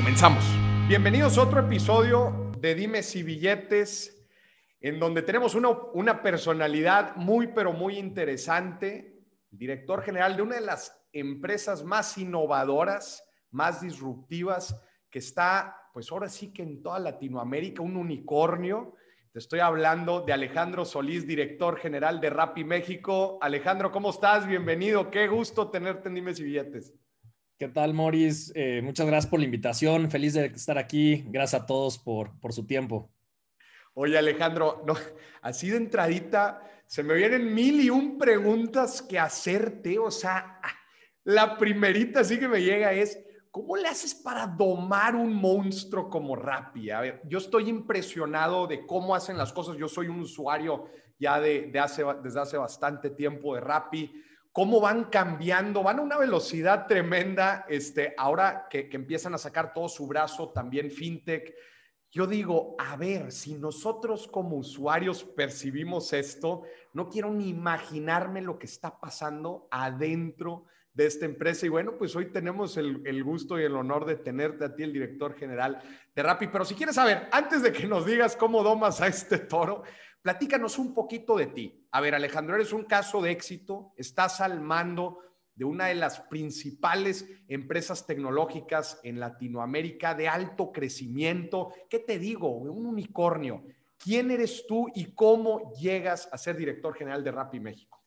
Comenzamos. Bienvenidos a otro episodio de Dimes y Billetes, en donde tenemos una, una personalidad muy, pero muy interesante, director general de una de las empresas más innovadoras, más disruptivas, que está, pues ahora sí que en toda Latinoamérica, un unicornio. Te estoy hablando de Alejandro Solís, director general de Rappi México. Alejandro, ¿cómo estás? Bienvenido. Qué gusto tenerte en Dimes y Billetes. ¿Qué tal, Moris? Eh, muchas gracias por la invitación. Feliz de estar aquí. Gracias a todos por, por su tiempo. Oye, Alejandro, no, así de entradita, se me vienen mil y un preguntas que hacerte. O sea, la primerita sí que me llega es, ¿cómo le haces para domar un monstruo como Rappi? A ver, yo estoy impresionado de cómo hacen las cosas. Yo soy un usuario ya de, de hace, desde hace bastante tiempo de Rappi cómo van cambiando, van a una velocidad tremenda, este, ahora que, que, empiezan a sacar todo su brazo, también fintech. Yo digo, a ver, si nosotros como usuarios percibimos esto, no quiero ni imaginarme lo que está pasando adentro de esta empresa. Y bueno, pues hoy tenemos el, el, gusto y el honor de tenerte a ti, el director general de Rappi. Pero si quieres saber, antes de que nos digas cómo domas a este toro, Platícanos un poquito de ti. A ver, Alejandro, eres un caso de éxito, estás al mando de una de las principales empresas tecnológicas en Latinoamérica de alto crecimiento. ¿Qué te digo? Un unicornio. ¿Quién eres tú y cómo llegas a ser director general de Rappi México?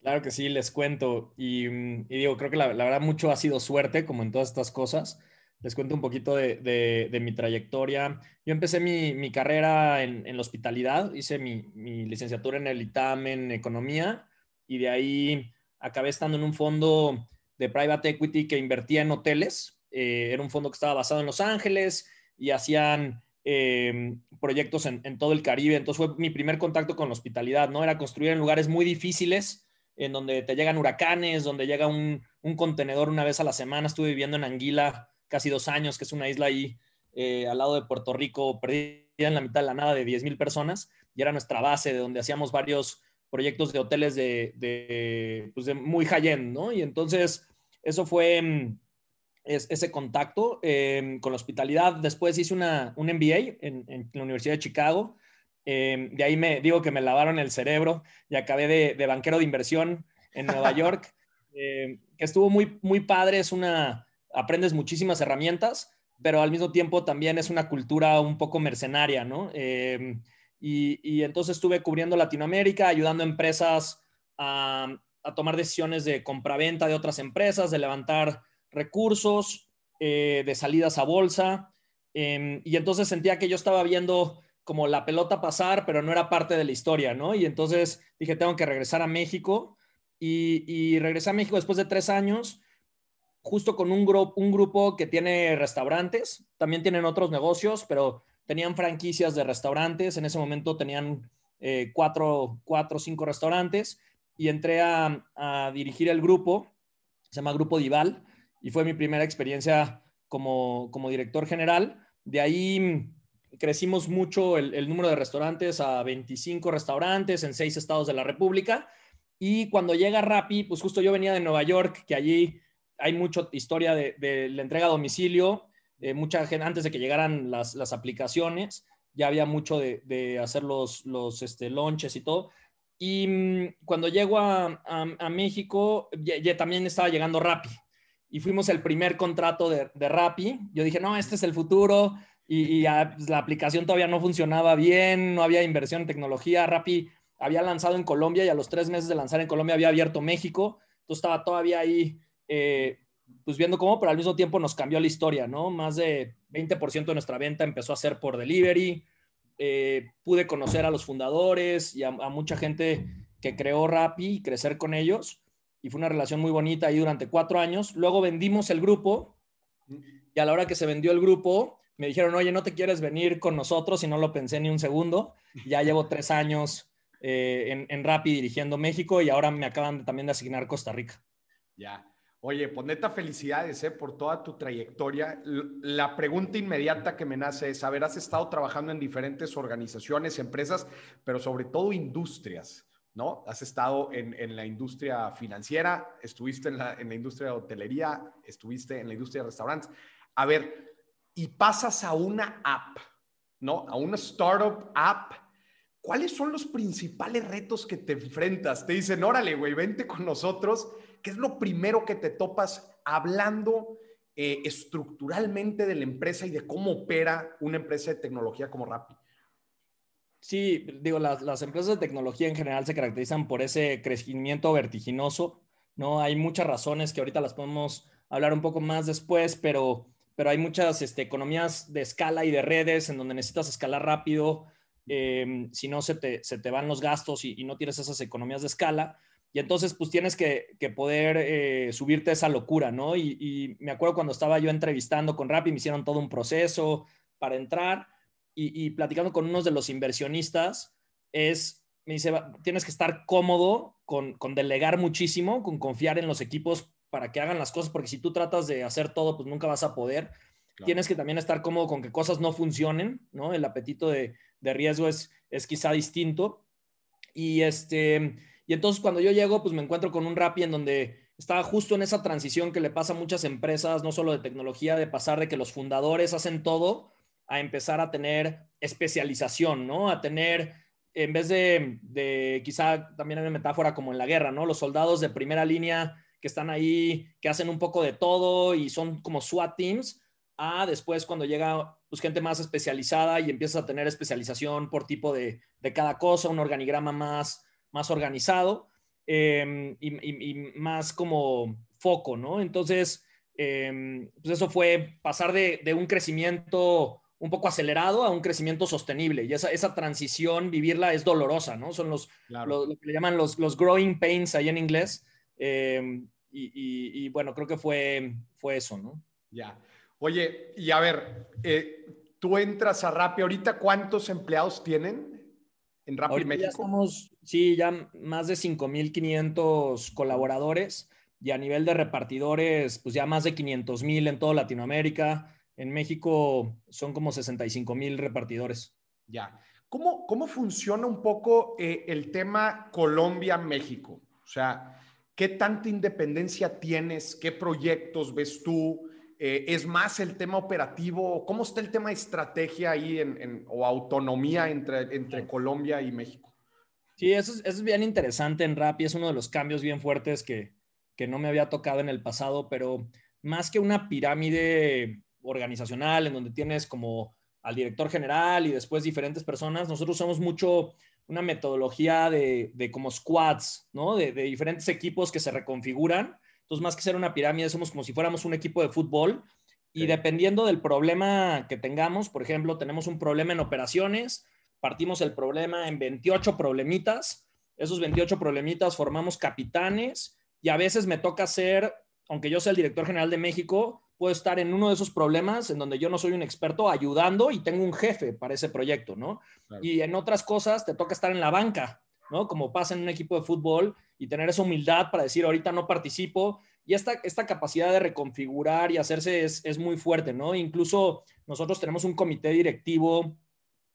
Claro que sí, les cuento. Y, y digo, creo que la, la, verdad mucho ha sido suerte, como en todas estas cosas les cuento un poquito de, mi trayectoria. Yo empecé mi, carrera en, la hospitalidad, hice mi, licenciatura en el ITAM en economía y de ahí acabé estando en un fondo de private equity que invertía en hoteles. Eh, era un fondo que estaba basado en Los Ángeles y hacían eh, proyectos en, todo el Caribe. Entonces fue mi primer contacto con la hospitalidad, ¿no? Era construir en lugares muy difíciles, en donde te llegan huracanes, donde llega un, un contenedor una vez a la semana. Estuve viviendo en Anguila casi dos años, que es una isla ahí eh, al lado de Puerto Rico, perdida en la mitad de la nada de 10 mil personas, y era nuestra base de donde hacíamos varios proyectos de hoteles de, de, pues de muy high-end, ¿no? Y entonces, eso fue mm, es, ese contacto eh, con la hospitalidad. Después hice una, un MBA en, en la Universidad de Chicago. Eh, de ahí me digo que me lavaron el cerebro y acabé de, de banquero de inversión en Nueva York, que estuvo muy, muy padre. Es una, aprendes muchísimas herramientas, pero al mismo tiempo también es una cultura un poco mercenaria, ¿no? Eh, y, y, entonces estuve cubriendo Latinoamérica, ayudando a empresas a, a tomar decisiones de compraventa de otras empresas, de levantar recursos, eh, de salidas a bolsa. Eh, y entonces sentía que yo estaba viendo como la pelota pasar, pero no era parte de la historia, ¿no? Y entonces dije, tengo que regresar a México. Y, y regresé a México después de tres años justo con un, grupo un grupo que tiene restaurantes, también tienen otros negocios, pero tenían franquicias de restaurantes, en ese momento tenían eh, cuatro, cuatro, cinco restaurantes y entré a, dirigir el grupo, se llama Grupo Dival, y fue mi primera experiencia como, como director general. De ahí crecimos mucho el, el, número de restaurantes a 25 restaurantes en seis estados de la República. Y cuando llega Rappi, pues justo yo venía de Nueva York, que allí hay mucha historia de, de, la entrega a domicilio, eh, mucha gente, antes de que llegaran las, las aplicaciones, ya había mucho de, de hacer los, los este, launches y todo. Y mmm, cuando llego a, a, a México, ya, ya, también estaba llegando Rappi. Y fuimos el primer contrato de, de Rappi. Yo dije, no, este es el futuro. Y, y ya, pues, la aplicación todavía no funcionaba bien, no había inversión en tecnología. Rappi había lanzado en Colombia y a los tres meses de lanzar en Colombia había abierto México. Entonces estaba todavía ahí eh, pues viendo cómo, pero al mismo tiempo nos cambió la historia, ¿no? Más de 20% de nuestra venta empezó a ser por delivery. Eh, pude conocer a los fundadores y a, a, mucha gente que creó Rappi y crecer con ellos. Y fue una relación muy bonita ahí durante cuatro años. Luego vendimos el grupo y a la hora que se vendió el grupo, me dijeron, oye, ¿no te quieres venir con nosotros? Y no lo pensé ni un segundo. Ya llevo tres años eh, en, en Rappi dirigiendo México y ahora me acaban también de asignar Costa Rica. Ya. Oye, pues neta, felicidades eh, por toda tu trayectoria. La pregunta inmediata que me nace es, a ver, has estado trabajando en diferentes organizaciones, empresas, pero sobre todo industrias, ¿no? Has estado en, la industria financiera, estuviste en la, en la industria de hotelería, estuviste en la industria de restaurantes. A ver, y pasas a una app, ¿no? A una startup app. ¿Cuáles son los principales retos que te enfrentas? Te dicen, órale, güey, vente con nosotros ¿qué es lo primero que te topas hablando eh, estructuralmente de la empresa y de cómo opera una empresa de tecnología como Rappi? Sí, digo, las, las, empresas de tecnología en general se caracterizan por ese crecimiento vertiginoso, ¿no? Hay muchas razones que ahorita las podemos hablar un poco más después, pero, pero hay muchas este, economías de escala y de redes en donde necesitas escalar rápido, eh, si no se te, se te, van los gastos y, y, no tienes esas economías de escala. Y entonces, pues tienes que, poder eh, subirte a esa locura, ¿no? Y, me acuerdo cuando estaba yo entrevistando con Rappi, me hicieron todo un proceso para entrar y, platicando con unos de los inversionistas, es, me dice, tienes que estar cómodo con, delegar muchísimo, con confiar en los equipos para que hagan las cosas, porque si tú tratas de hacer todo, pues nunca vas a poder. Tienes que también estar cómodo con que cosas no funcionen, ¿no? El apetito de, de riesgo es, es quizá distinto. Y este y entonces cuando yo llego, pues me encuentro con un Rappi en donde estaba justo en esa transición que le pasa a muchas empresas, no solo de tecnología, de pasar de que los fundadores hacen todo a empezar a tener especialización, ¿no? A tener, en vez de, de quizá también hay una metáfora como en la guerra, ¿no? Los soldados de primera línea que están ahí, que hacen un poco de todo y son como SWAT teams, a después cuando llega pues, gente más especializada y empiezas a tener especialización por tipo de, de cada cosa, un organigrama más más organizado em, y, más como foco, ¿no? Entonces, em, pues eso fue pasar de, un crecimiento un poco acelerado a un crecimiento sostenible. Y esa, esa transición, vivirla es dolorosa, ¿no? Son los, lo que le llaman los, los growing pains ahí en inglés. Em, y, bueno, creo que fue, fue eso, ¿no? Ya. Oye, y a ver, eh, tú entras a Rappi ahorita, ¿cuántos empleados tienen? En Rappi México? Ya estamos, sí, ya más de 5.500 colaboradores y a nivel de repartidores, pues ya más de 500.000 en toda Latinoamérica. En México son como 65.000 repartidores. Ya. ¿Cómo, cómo funciona un poco eh, el tema Colombia-México? O sea, ¿qué tanta independencia tienes? ¿Qué proyectos ves tú? Eh, ¿Es más el tema operativo? ¿Cómo está el tema de estrategia ahí en, o autonomía entre, entre Colombia y México? Sí, eso es, bien interesante en Rappi, es uno de los cambios bien fuertes que, que no me había tocado en el pasado, pero más que una pirámide organizacional en donde tienes como al director general y después diferentes personas, nosotros somos mucho una metodología de, de como squads, ¿no? De, de, diferentes equipos que se reconfiguran entonces, más que ser una pirámide, somos como si fuéramos un equipo de fútbol y dependiendo del problema que tengamos, por ejemplo, tenemos un problema en operaciones, partimos el problema en 28 problemitas, esos 28 problemitas formamos capitanes y a veces me toca ser, aunque yo sea el director general de México, puedo estar en uno de esos problemas en donde yo no soy un experto ayudando y tengo un jefe para ese proyecto, ¿no? Y en otras cosas te toca estar en la banca, ¿no? Como pasa en un equipo de fútbol y tener esa humildad para decir, ahorita no participo. Y esta, esta capacidad de reconfigurar y hacerse es, muy fuerte, ¿no? Incluso nosotros tenemos un comité directivo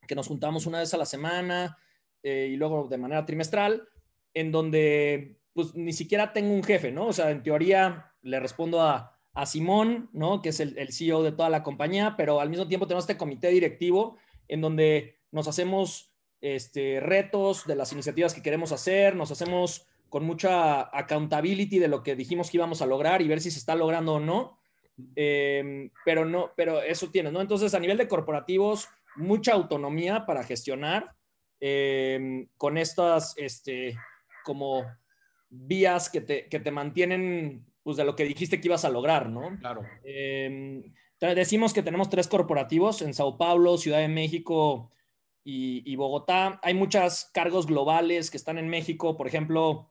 que nos juntamos una vez a la semana eh, y luego de manera trimestral, en donde pues ni siquiera tengo un jefe, ¿no? O sea, en teoría le respondo a, Simón, ¿no? Que es el, el, CEO de toda la compañía, pero al mismo tiempo tenemos este comité directivo en donde nos hacemos este, retos de las iniciativas que queremos hacer, nos hacemos con mucha accountability de lo que dijimos que íbamos a lograr y ver si se está logrando o no. Em, pero no, pero eso tiene, ¿no? Entonces, a nivel de corporativos, mucha autonomía para gestionar em, con estas, este, como vías que te, que te mantienen, pues, de lo que dijiste que ibas a lograr, ¿no? Claro. Eh, decimos que tenemos tres corporativos en Sao Paulo, Ciudad de México y, y Bogotá. Hay muchos cargos globales que están en México, por ejemplo,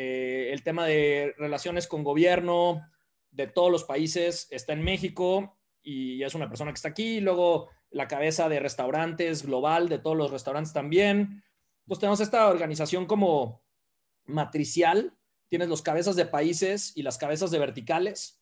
eh, el tema de relaciones con gobierno de todos los países está en México y es una persona que está aquí, luego la cabeza de restaurantes global de todos los restaurantes también. Entonces tenemos esta organización como matricial, tienes los cabezas de países y las cabezas de verticales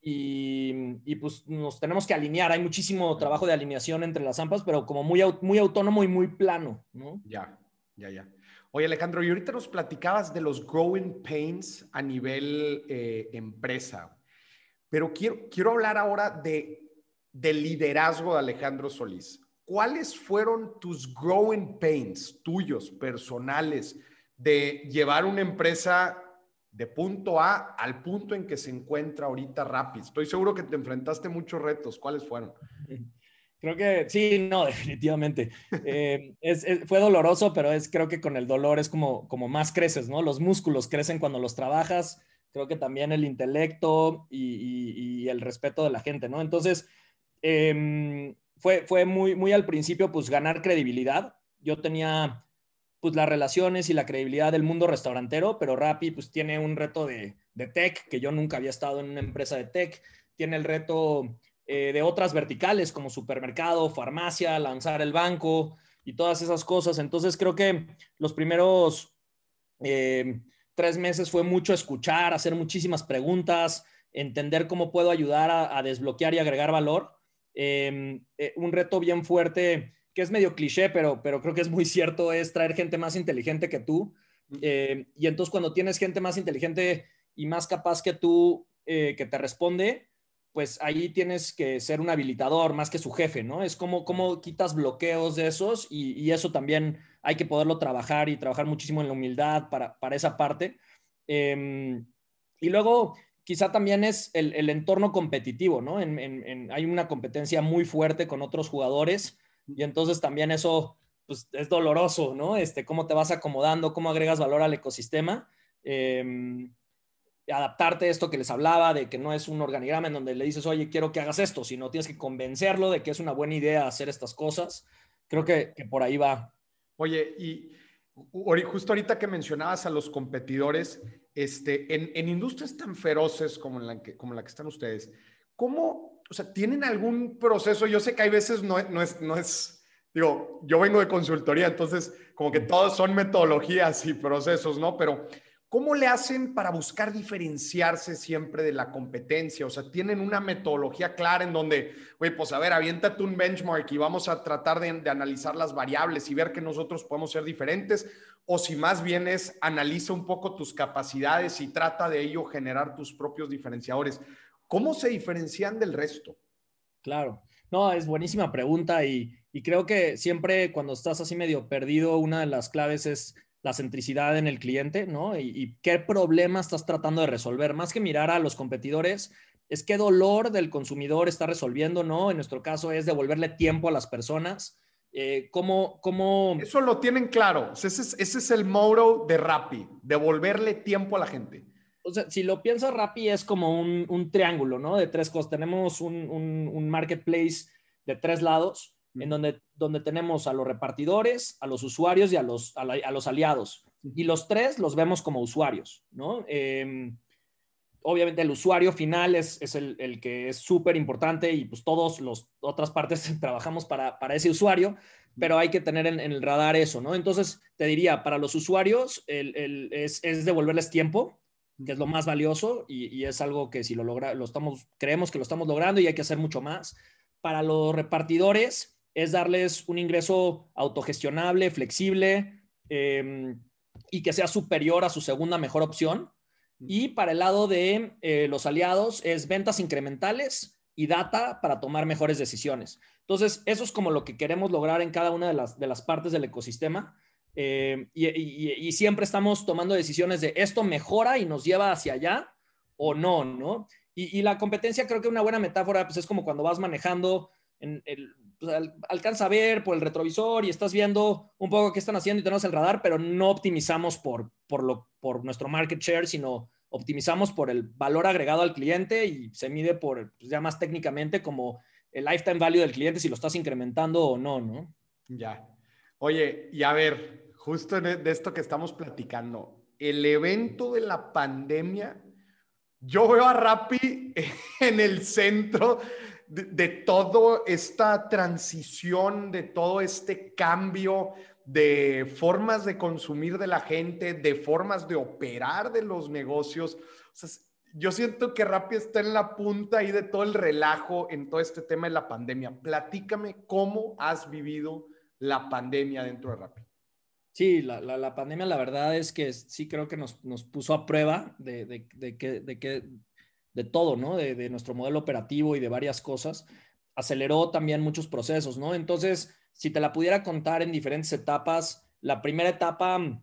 y, pues nos tenemos que alinear. Hay muchísimo trabajo de alineación entre las AMPAs, pero como muy, muy autónomo y muy plano, ¿no? Ya, ya, ya. Oye, Alejandro, y ahorita nos platicabas de los growing pains a nivel eh, empresa, pero quiero, quiero hablar ahora de, del liderazgo de Alejandro Solís. ¿Cuáles fueron tus growing pains tuyos, personales, de llevar una empresa de punto A al punto en que se encuentra ahorita Rapid? Estoy seguro que te enfrentaste muchos retos. ¿Cuáles fueron? Creo que sí, no, definitivamente. Eh, fue doloroso, pero es creo que con el dolor es como, como más creces, ¿no? Los músculos crecen cuando los trabajas. Creo que también el intelecto y, el respeto de la gente, ¿no? Entonces, em, fue, fue muy, muy al principio, pues ganar credibilidad. Yo tenía pues las relaciones y la credibilidad del mundo restaurantero, pero Rappi pues tiene un reto de, de tech, que yo nunca había estado en una empresa de tech, tiene el reto eh, de otras verticales como supermercado, farmacia, lanzar el banco y todas esas cosas. Entonces creo que los primeros eh, tres meses fue mucho escuchar, hacer muchísimas preguntas, entender cómo puedo ayudar a, desbloquear y agregar valor. Eh, un reto bien fuerte que es medio cliché, pero, pero creo que es muy cierto, es traer gente más inteligente que tú. Y entonces cuando tienes gente más inteligente y más capaz que tú que te responde, pues ahí tienes que ser un habilitador más que su jefe, ¿no? Es como cómo quitas bloqueos de esos y, eso también hay que poderlo trabajar y trabajar muchísimo en la humildad para, para esa parte. Em, y luego quizá también es el, entorno competitivo, ¿no? hay una competencia muy fuerte con otros jugadores y entonces también eso pues, es doloroso, ¿no? Este, cómo te vas acomodando, cómo agregas valor al ecosistema. Em, adaptarte a esto que les hablaba, de que no es un organigrama en donde le dices, oye, quiero que hagas esto, sino tienes que convencerlo de que es una buena idea hacer estas cosas. Creo que, por ahí va. Oye, y justo ahorita que mencionabas a los competidores, este, en, en industrias tan feroces como la, que, como la que están ustedes, ¿cómo, o sea, ¿tienen algún proceso? Yo sé que hay veces no, no, es, no es, digo, yo vengo de consultoría, entonces como que todos son metodologías y procesos, ¿no? Pero ¿cómo le hacen para buscar diferenciarse siempre de la competencia? O sea, ¿tienen una metodología clara en donde, oye, pues a ver, aviéntate un benchmark y vamos a tratar de, de analizar las variables y ver que nosotros podemos ser diferentes? O si más bien es, analiza un poco tus capacidades y trata de ello generar tus propios diferenciadores. ¿Cómo se diferencian del resto? Claro, no, es buenísima pregunta y, creo que siempre cuando estás así medio perdido, una de las claves es la centricidad en el cliente, ¿no? Y, qué problema estás tratando de resolver. Más que mirar a los competidores, es qué dolor del consumidor está resolviendo, ¿no? En nuestro caso es devolverle tiempo a las personas. Eh, ¿cómo, ¿cómo, Eso lo tienen claro. Ese es, ese es el motto de Rappi, devolverle tiempo a la gente o sea, si lo piensas Rappi es como un, triángulo, ¿no? De tres cosas. Tenemos un, marketplace de tres lados, en donde, donde tenemos a los repartidores, a los usuarios y a los, a, los aliados. Y los tres los vemos como usuarios, ¿no? Em, obviamente el usuario final es, es el, que es súper importante y pues todos los otras partes trabajamos para, para ese usuario, pero hay que tener en, el radar eso, ¿no? Entonces, te diría, para los usuarios el, es, es devolverles tiempo, que es lo más valioso y, es algo que si lo logra, lo estamos, creemos que lo estamos logrando y hay que hacer mucho más. Para los repartidores es darles un ingreso autogestionable, flexible em, y que sea superior a su segunda mejor opción. Y para el lado de eh, los aliados es ventas incrementales y data para tomar mejores decisiones. Entonces, eso es como lo que queremos lograr en cada una de las, de las partes del ecosistema eh, y, siempre estamos tomando decisiones de esto mejora y nos lleva hacia allá o no, ¿no? Y, la competencia creo que una buena metáfora pues es como cuando vas manejando, en el, pues, alcanza a ver por el retrovisor y estás viendo un poco qué están haciendo y tenemos el radar, pero no optimizamos por, por, lo, por nuestro market share, sino optimizamos por el valor agregado al cliente y se mide por, pues, ya más técnicamente como el lifetime value del cliente, si lo estás incrementando o no, ¿no? Ya. Oye, y a ver, justo de esto que estamos platicando, el evento de la pandemia, yo veo a Rappi en el centro de, de toda esta transición, de todo este cambio de formas de consumir de la gente, de formas de operar de los negocios. Yo siento que Rappi está en la punta ahí de todo el relajo en todo este tema de la pandemia. Platícame cómo has vivido la pandemia dentro de Rappi. Sí, la, la, pandemia la verdad es que sí creo que nos, nos puso a prueba de, de, de, de, que, de todo, ¿no? De, de nuestro modelo operativo y de varias cosas. Aceleró también muchos procesos, ¿no? Entonces, si te la pudiera contar en diferentes etapas, la primera etapa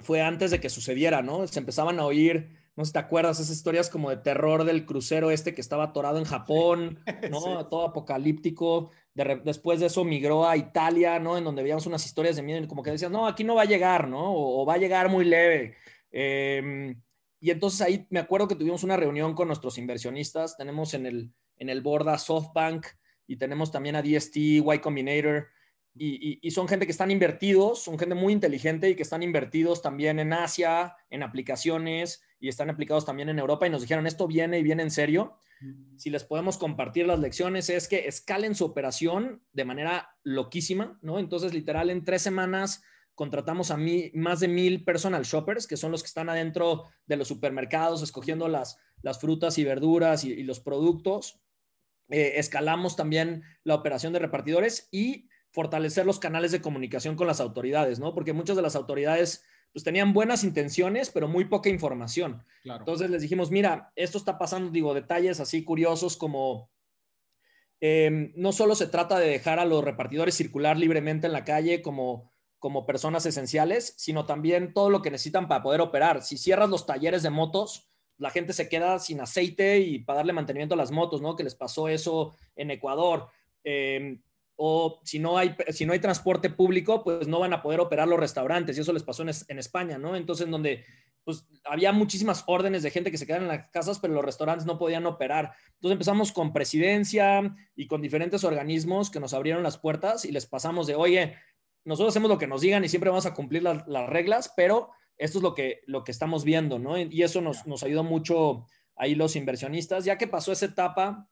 fue antes de que sucediera, ¿no? Se empezaban a oír no sé si te acuerdas, esas historias como de terror del crucero este que estaba atorado en Japón, ¿no? Todo apocalíptico. después de eso migró a Italia, ¿no? En donde veíamos unas historias de miedo, como que decían, no, aquí no va a llegar, ¿no? O, va a llegar muy leve. Em, y entonces ahí me acuerdo que tuvimos una reunión con nuestros inversionistas. Tenemos en el, en el board a SoftBank y tenemos también a DST, Y Combinator. Y, y, son gente que están invertidos, son gente muy inteligente y que están invertidos también en Asia, en aplicaciones y están aplicados también en Europa y nos dijeron, esto viene y viene en serio. Si les podemos compartir las lecciones es que escalen su operación de manera loquísima, ¿no? Entonces, literal, en tres semanas contratamos a mí, más de mil personal shoppers, que son los que están adentro de los supermercados escogiendo las, las frutas y verduras y, los productos. Eh, escalamos también la operación de repartidores y fortalecer los canales de comunicación con las autoridades, ¿no? Porque muchas de las autoridades pues tenían buenas intenciones, pero muy poca información. Entonces les dijimos, mira, esto está pasando, digo, detalles así curiosos como em, no solo se trata de dejar a los repartidores circular libremente en la calle como, como personas esenciales, sino también todo lo que necesitan para poder operar. Si cierras los talleres de motos, la gente se queda sin aceite y para darle mantenimiento a las motos, ¿no? Que les pasó eso en Ecuador. Eh, o si no, hay, si no hay transporte público, pues no van a poder operar los restaurantes. Y eso les pasó en, España, ¿no? Entonces, en donde pues había muchísimas órdenes de gente que se quedaban en las casas, pero los restaurantes no podían operar. Entonces empezamos con presidencia y con diferentes organismos que nos abrieron las puertas y les pasamos de, oye, nosotros hacemos lo que nos digan y siempre vamos a cumplir las, reglas, pero esto es lo que, lo que estamos viendo, ¿no? Y eso nos, nos ayudó mucho ahí los inversionistas. Ya que pasó esa etapa,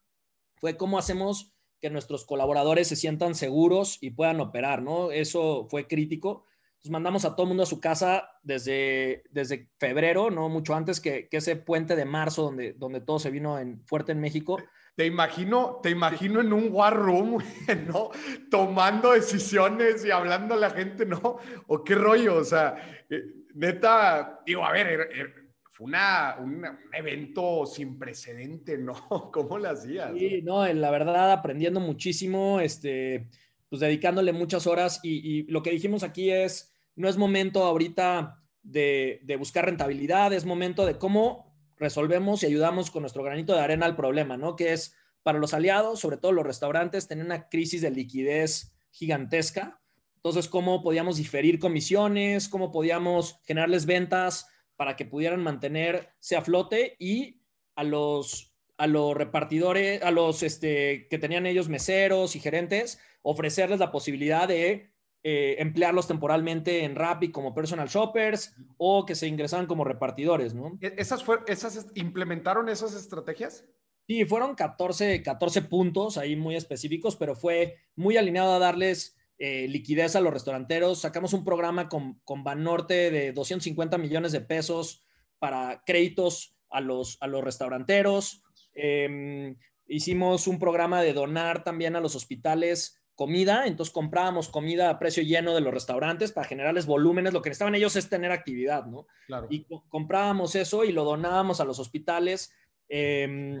fue cómo hacemos que nuestros colaboradores se sientan seguros y puedan operar, ¿no? Eso fue crítico. Entonces mandamos a todo el mundo a su casa desde, desde febrero, ¿no? Mucho antes que, ese puente de marzo donde, donde todo se vino en, fuerte en México. Te imagino, te imagino en un war room, ¿no? Tomando decisiones y hablando a la gente, ¿no? O qué rollo, o sea, eh, neta, digo, a ver, er, er, fue una, un evento sin precedente, ¿no? ¿Cómo lo hacías? Sí, no, la verdad, aprendiendo muchísimo, este, pues dedicándole muchas horas y, lo que dijimos aquí es, no es momento ahorita de, de, buscar rentabilidad, es momento de cómo resolvemos y ayudamos con nuestro granito de arena al problema, ¿no? Que es para los aliados, sobre todo los restaurantes, tener una crisis de liquidez gigantesca. Entonces, ¿cómo podíamos diferir comisiones? ¿Cómo podíamos generarles ventas? para que pudieran mantenerse a flote y a los, a los repartidores, a los este, que tenían ellos meseros y gerentes, ofrecerles la posibilidad de eh, emplearlos temporalmente en Rappi como personal shoppers o que se ingresaran como repartidores, ¿no? ¿E-, ¿Esas, fue, esas implementaron esas estrategias? Sí, fueron 14, 14 puntos ahí muy específicos, pero fue muy alineado a darles eh, liquidez a los restauranteros. Sacamos un programa con, con Banorte de 250 millones de pesos para créditos a los, a los restauranteros. Em, hicimos un programa de donar también a los hospitales comida, entonces comprábamos comida a precio lleno de los restaurantes para generarles volúmenes, lo que necesitaban ellos es tener actividad, ¿no? Y comprábamos eso y lo donábamos a los hospitales. Em,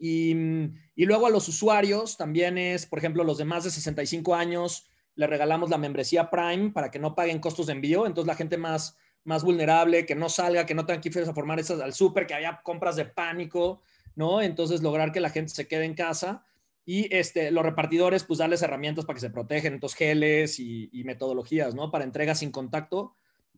y, y, luego a los usuarios también es, por ejemplo, los de más de 65 años, le regalamos la membresía Prime para que no paguen costos de envío. Entonces la gente más, más vulnerable, que no salga, que no tenga que irse a formar esas al súper, que haya compras de pánico, ¿no? Entonces lograr que la gente se quede en casa. Y este, los repartidores, pues darles herramientas para que se protejan, entonces geles y, metodologías, ¿no? Para entrega sin contacto.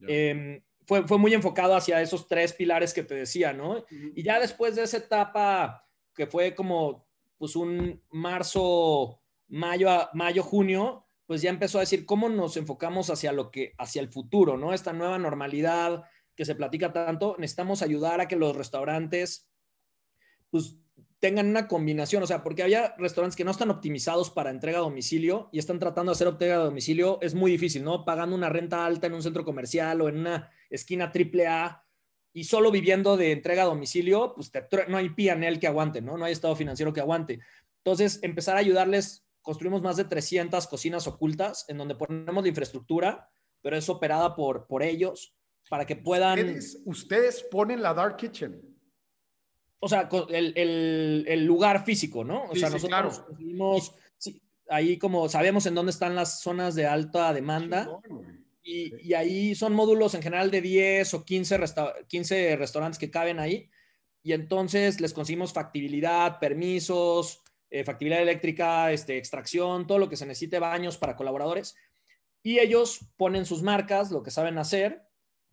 Em, fue, fue, muy enfocado hacia esos tres pilares que te decía, ¿no? Y ya después de esa etapa, que fue como, pues un marzo, mayo, mayo, junio, pues ya empezó a decir cómo nos enfocamos hacia lo que, hacia el futuro, ¿no? Esta nueva normalidad que se platica tanto, necesitamos ayudar a que los restaurantes, pues, tengan una combinación, o sea, porque había restaurantes que no están optimizados para entrega a domicilio y están tratando de hacer entrega a domicilio, es muy difícil, ¿no? Pagando una renta alta en un centro comercial o en una esquina triple A y solo viviendo de entrega a domicilio, pues no hay PNL que aguante, ¿no? No hay estado financiero que aguante. Entonces, empezar a ayudarles, construimos más de 300 cocinas ocultas en donde ponemos la infraestructura, pero es operada por, por ellos para que puedan... Ustedes, ustedes ponen la Dark Kitchen o sea, el, el, lugar físico, ¿no? O sea, nosotros ahí como sabemos en dónde están las zonas de alta demanda. y, y, ahí son módulos en general de 10 o 15, 15 restaurantes que caben ahí. Y entonces les conseguimos factibilidad, permisos, eh, factibilidad eléctrica, este, extracción, todo lo que se necesite, baños para colaboradores. Y ellos ponen sus marcas, lo que saben hacer.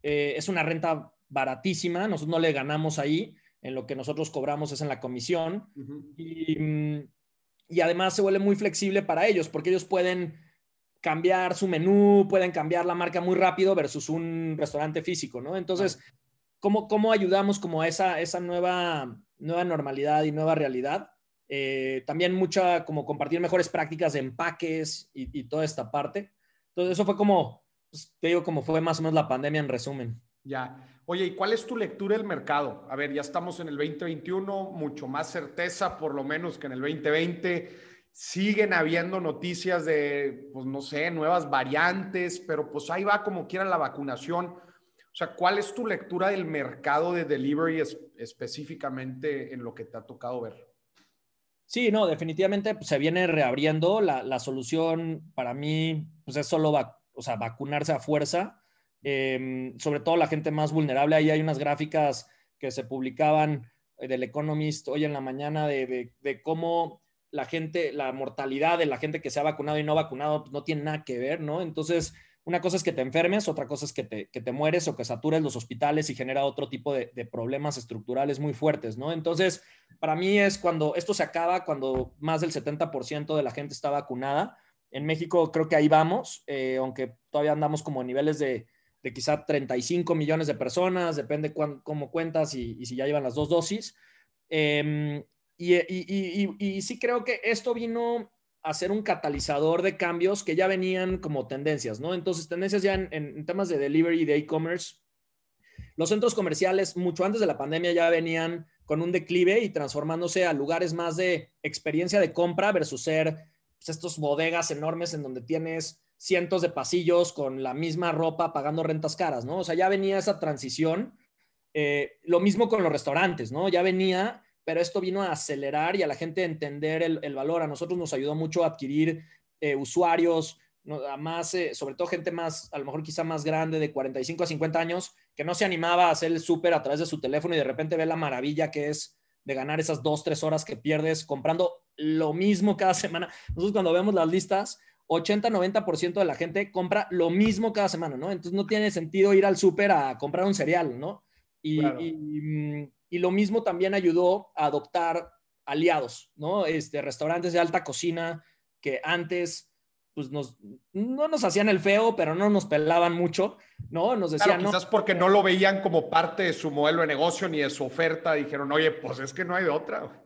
Eh, es una renta baratísima, nosotros no le ganamos ahí en lo que nosotros cobramos es en la comisión. Mm, y, además se vuelve muy flexible para ellos, porque ellos pueden cambiar su menú, pueden cambiar la marca muy rápido versus un restaurante físico, ¿no? Entonces, ¿cómo, cómo ayudamos como a esa, esa nueva, nueva normalidad y nueva realidad? Eh, también mucha, como compartir mejores prácticas de empaques y, toda esta parte. Entonces, eso fue como, pues, te digo, como fue más o menos la pandemia en resumen. Ya. Oye, ¿y cuál es tu lectura del mercado? A ver, ya estamos en el 2021, mucho más certeza por lo menos que en el 2020. Siguen habiendo noticias de, pues no sé, nuevas variantes, pero pues ahí va como quiera la vacunación. O sea, ¿cuál es tu lectura del mercado de delivery específicamente en lo que te ha tocado ver? Sí, no, definitivamente pues, se viene reabriendo. La, la, solución para mí pues, es solo o sea, vacunarse a fuerza Em, sobre todo la gente más vulnerable. Ahí hay unas gráficas que se publicaban eh, del Economist hoy en la mañana de, cómo la gente, la mortalidad de la gente que se ha vacunado y no vacunado pues, no tiene nada que ver, ¿no? Entonces, una cosa es que te enfermes, otra cosa es que te, que te mueres o que satures los hospitales y genera otro tipo de, problemas estructurales muy fuertes, ¿no? Entonces, para mí es cuando esto se acaba, cuando más del 70% de la gente está vacunada. En México creo que ahí vamos, eh, aunque todavía andamos como a niveles de, de quizá 35 millones de personas, depende cómo cuentas y, si ya llevan las dos dosis. Em, y, sí creo que esto vino a ser un catalizador de cambios que ya venían como tendencias, ¿no? Entonces, tendencias ya en, temas de delivery, de e-commerce. Los centros comerciales, mucho antes de la pandemia, ya venían con un declive y transformándose a lugares más de experiencia de compra versus ser pues, estos bodegas enormes en donde tienes cientos de pasillos con la misma ropa pagando rentas caras, ¿no? O sea, ya venía esa transición. Eh, lo mismo con los restaurantes, ¿no? Ya venía, pero esto vino a acelerar y a la gente a entender el, valor. A nosotros nos ayudó mucho a adquirir eh, usuarios, más, eh, sobre todo gente más, a lo mejor quizá más grande, de 45 a 50 años, que no se animaba a hacer el súper a través de su teléfono y de repente ve la maravilla que es de ganar esas dos, tres horas que pierdes comprando lo mismo cada semana. Nosotros cuando vemos las listas, 80-90% de la gente compra lo mismo cada semana, ¿no? Entonces no tiene sentido ir al súper a comprar un cereal, ¿no? Y, y, lo mismo también ayudó a adoptar aliados, ¿no? Este, restaurantes de alta cocina que antes pues nos, no nos hacían el feo, pero no nos pelaban mucho, ¿no? Nos decían... Claro, quizás porque no lo veían como parte de su modelo de negocio ni de su oferta, dijeron, oye, pues es que no hay de otra.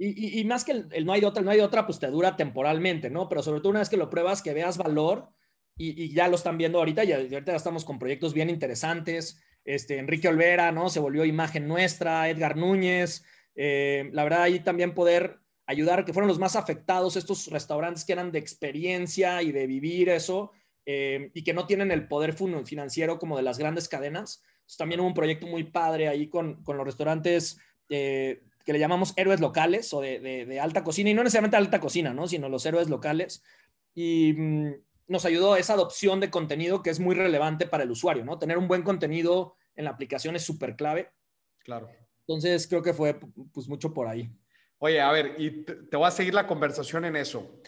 Y, más que el, no hay otra, no hay otra, pues te dura temporalmente, ¿no? Pero sobre todo una vez que lo pruebas, que veas valor y, ya lo están viendo ahorita, y ahorita ya estamos con proyectos bien interesantes. Este, Enrique Olvera, ¿no? Se volvió imagen nuestra, Edgar Núñez. Eh, la verdad, ahí también poder ayudar, que fueron los más afectados, estos restaurantes que eran de experiencia y de vivir eso, eh, y que no tienen el poder financiero como de las grandes cadenas. también hubo un proyecto muy padre ahí con, con los restaurantes eh, que le llamamos héroes locales o de, alta cocina, y no necesariamente alta cocina, ¿no? sino los héroes locales. Y mm, nos ayudó esa adopción de contenido que es muy relevante para el usuario, ¿no? Tener un buen contenido en la aplicación es súper clave. Claro. Entonces creo que fue pues mucho por ahí. Oye, a ver, y te voy a seguir la conversación en eso.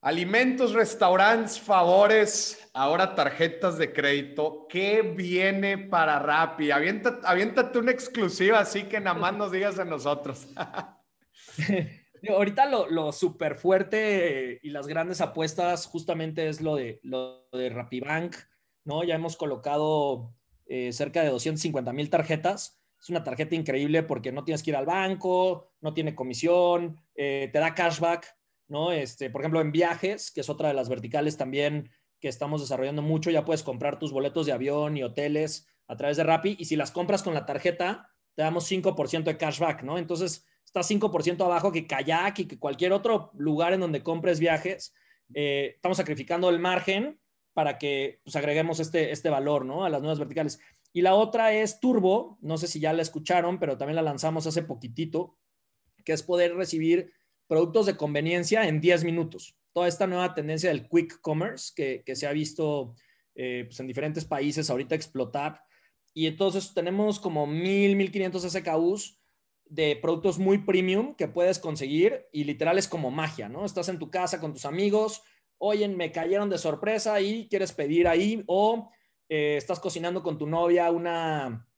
Alimentos, restaurantes, favores, ahora tarjetas de crédito. ¿Qué viene para Rappi? Aviéntate, aviéntate una exclusiva así que nada más nos digas a nosotros. Ahorita lo, lo súper fuerte y las grandes apuestas justamente es lo de, lo de Rappi Bank, ¿no? Ya hemos colocado eh, cerca de 250 mil tarjetas es una tarjeta increíble porque no tienes que ir al banco, no tiene comisión, eh, te da cashback, ¿no? Este, por ejemplo, en viajes, que es otra de las verticales también que estamos desarrollando mucho, ya puedes comprar tus boletos de avión y hoteles a través de Rappi y si las compras con la tarjeta, te damos 5% de cashback, ¿no? Entonces, está 5% abajo que Kayak y que cualquier otro lugar en donde compres viajes. Eh, estamos sacrificando el margen para que pues, agreguemos este, este valor, ¿no? A las nuevas verticales. Y la otra es Turbo, no sé si ya la escucharon, pero también la lanzamos hace poquitito, que es poder recibir productos de conveniencia en 10 minutos. Toda esta nueva tendencia del quick commerce que, se ha visto eh, pues, en diferentes países ahorita explotar. Y entonces tenemos como 1000, 1500 SKUs de productos muy premium que puedes conseguir y literal es como magia, ¿no? Estás en tu casa con tus amigos, oye, me cayeron de sorpresa y quieres pedir ahí o eh, estás cocinando con tu novia una,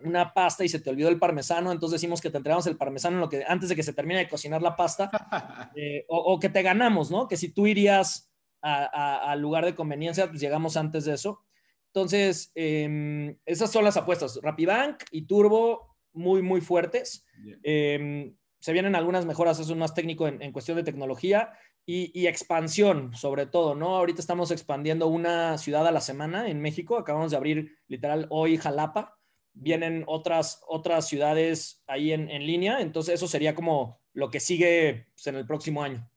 una pasta y se te olvidó el parmesano, entonces decimos que te entregamos el parmesano en lo que, antes de que se termine de cocinar la pasta, eh, o, que te ganamos, ¿no? Que si tú irías al lugar de conveniencia, pues llegamos antes de eso. Entonces, em, esas son las apuestas. Rapibank y Turbo, muy, muy fuertes. Em, se vienen algunas mejoras, eso es más técnico en, en cuestión de tecnología y, expansión, sobre todo, ¿no? Ahorita estamos expandiendo una ciudad a la semana en México. Acabamos de abrir literal hoy Jalapa. Vienen otras, otras ciudades ahí en, línea. Entonces, eso sería como lo que sigue pues, en el próximo año.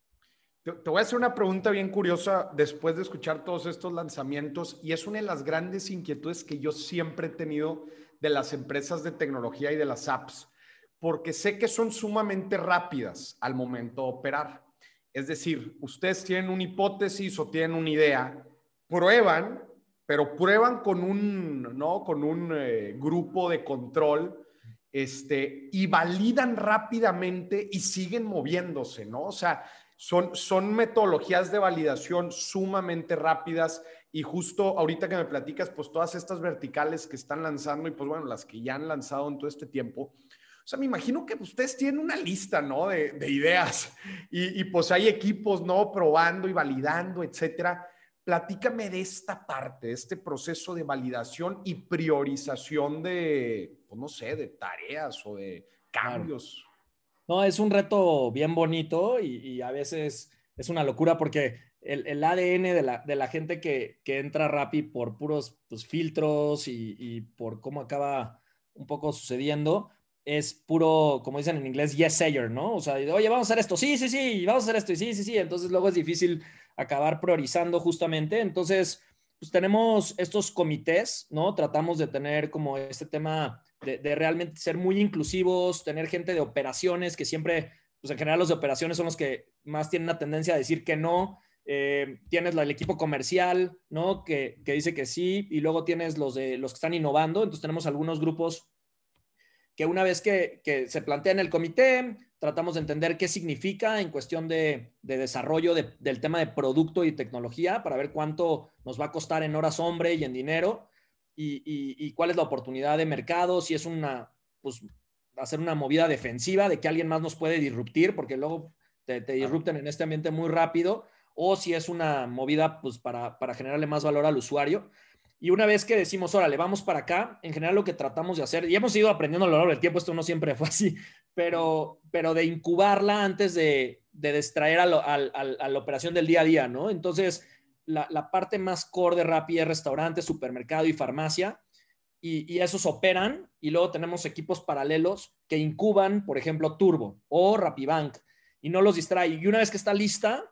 Te, te, voy a hacer una pregunta bien curiosa después de escuchar todos estos lanzamientos y es una de las grandes inquietudes que yo siempre he tenido de las empresas de tecnología y de las apps, porque sé que son sumamente rápidas al momento de operar. Es decir, ustedes tienen una hipótesis o tienen una idea, prueban, pero prueban con un, ¿no? con un eh, grupo de control este, y validan rápidamente y siguen moviéndose, ¿no? O sea, son, son metodologías de validación sumamente rápidas y justo ahorita que me platicas, pues todas estas verticales que están lanzando y pues bueno, las que ya han lanzado en todo este tiempo, o sea, me imagino que ustedes tienen una lista, ¿no? De, ideas y, pues hay equipos, ¿no? Probando y validando, etcétera. Platícame de esta parte, de este proceso de validación y priorización de, pues no sé, de tareas o de cambios. No, es un reto bien bonito y, a veces es una locura porque el, ADN de la, de la gente que, que, entra Rappi por puros pues, filtros y, y por cómo acaba un poco sucediendo, es puro, como dicen en inglés, yes sayer, ¿no? O sea, oye, vamos a hacer esto, sí, sí, sí, vamos a hacer esto, y sí, sí, sí. Entonces luego es difícil acabar priorizando justamente. Entonces, pues tenemos estos comités, ¿no? Tratamos de tener como este tema de, realmente ser muy inclusivos, tener gente de operaciones que siempre, pues en general los de operaciones son los que más tienen la tendencia a decir que no. Eh, tienes el equipo comercial, ¿no? Que, que dice que sí, y luego tienes los de los que están innovando. Entonces tenemos algunos grupos que una vez que, se plantea en el comité, tratamos de entender qué significa en cuestión de, desarrollo del tema de producto y tecnología para ver cuánto nos va a costar en horas hombre y en dinero y, cuál es la oportunidad de mercado, si es una, pues, hacer una movida defensiva de que alguien más nos puede disruptir, porque luego te, disrupten en este ambiente muy rápido, o si es una movida pues, para, para generarle más valor al usuario. Y una vez que decimos, órale, vamos para acá, en general lo que tratamos de hacer, y hemos ido aprendiendo a lo largo del tiempo, esto no siempre fue así, pero, pero de incubarla antes de, de distraer a, la operación del día a día, ¿no? Entonces, la, parte más core de Rappi es restaurante, supermercado y farmacia, y, y, esos operan, y luego tenemos equipos paralelos que incuban, por ejemplo, Turbo o Bank y no los distrae. Y una vez que está lista,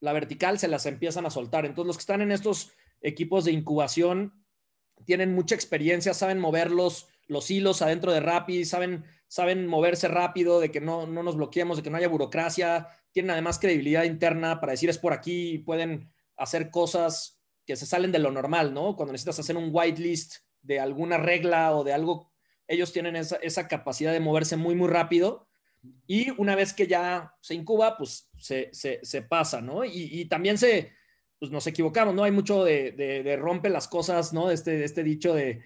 la vertical se las empiezan a soltar. Entonces, los que están en estos equipos de incubación tienen mucha experiencia, saben mover los, hilos adentro de Rappi, saben, saben moverse rápido, de que no, no nos bloqueemos, de que no haya burocracia, tienen además credibilidad interna para decir es por aquí pueden hacer cosas que se salen de lo normal, ¿no? Cuando necesitas hacer un whitelist de alguna regla o de algo, ellos tienen esa, capacidad de moverse muy, muy rápido. Y una vez que ya se incuba, pues se, pasa, ¿no? y también se, pues nos equivocamos, ¿no? Hay mucho de, rompe las cosas, ¿no? Este, este dicho de,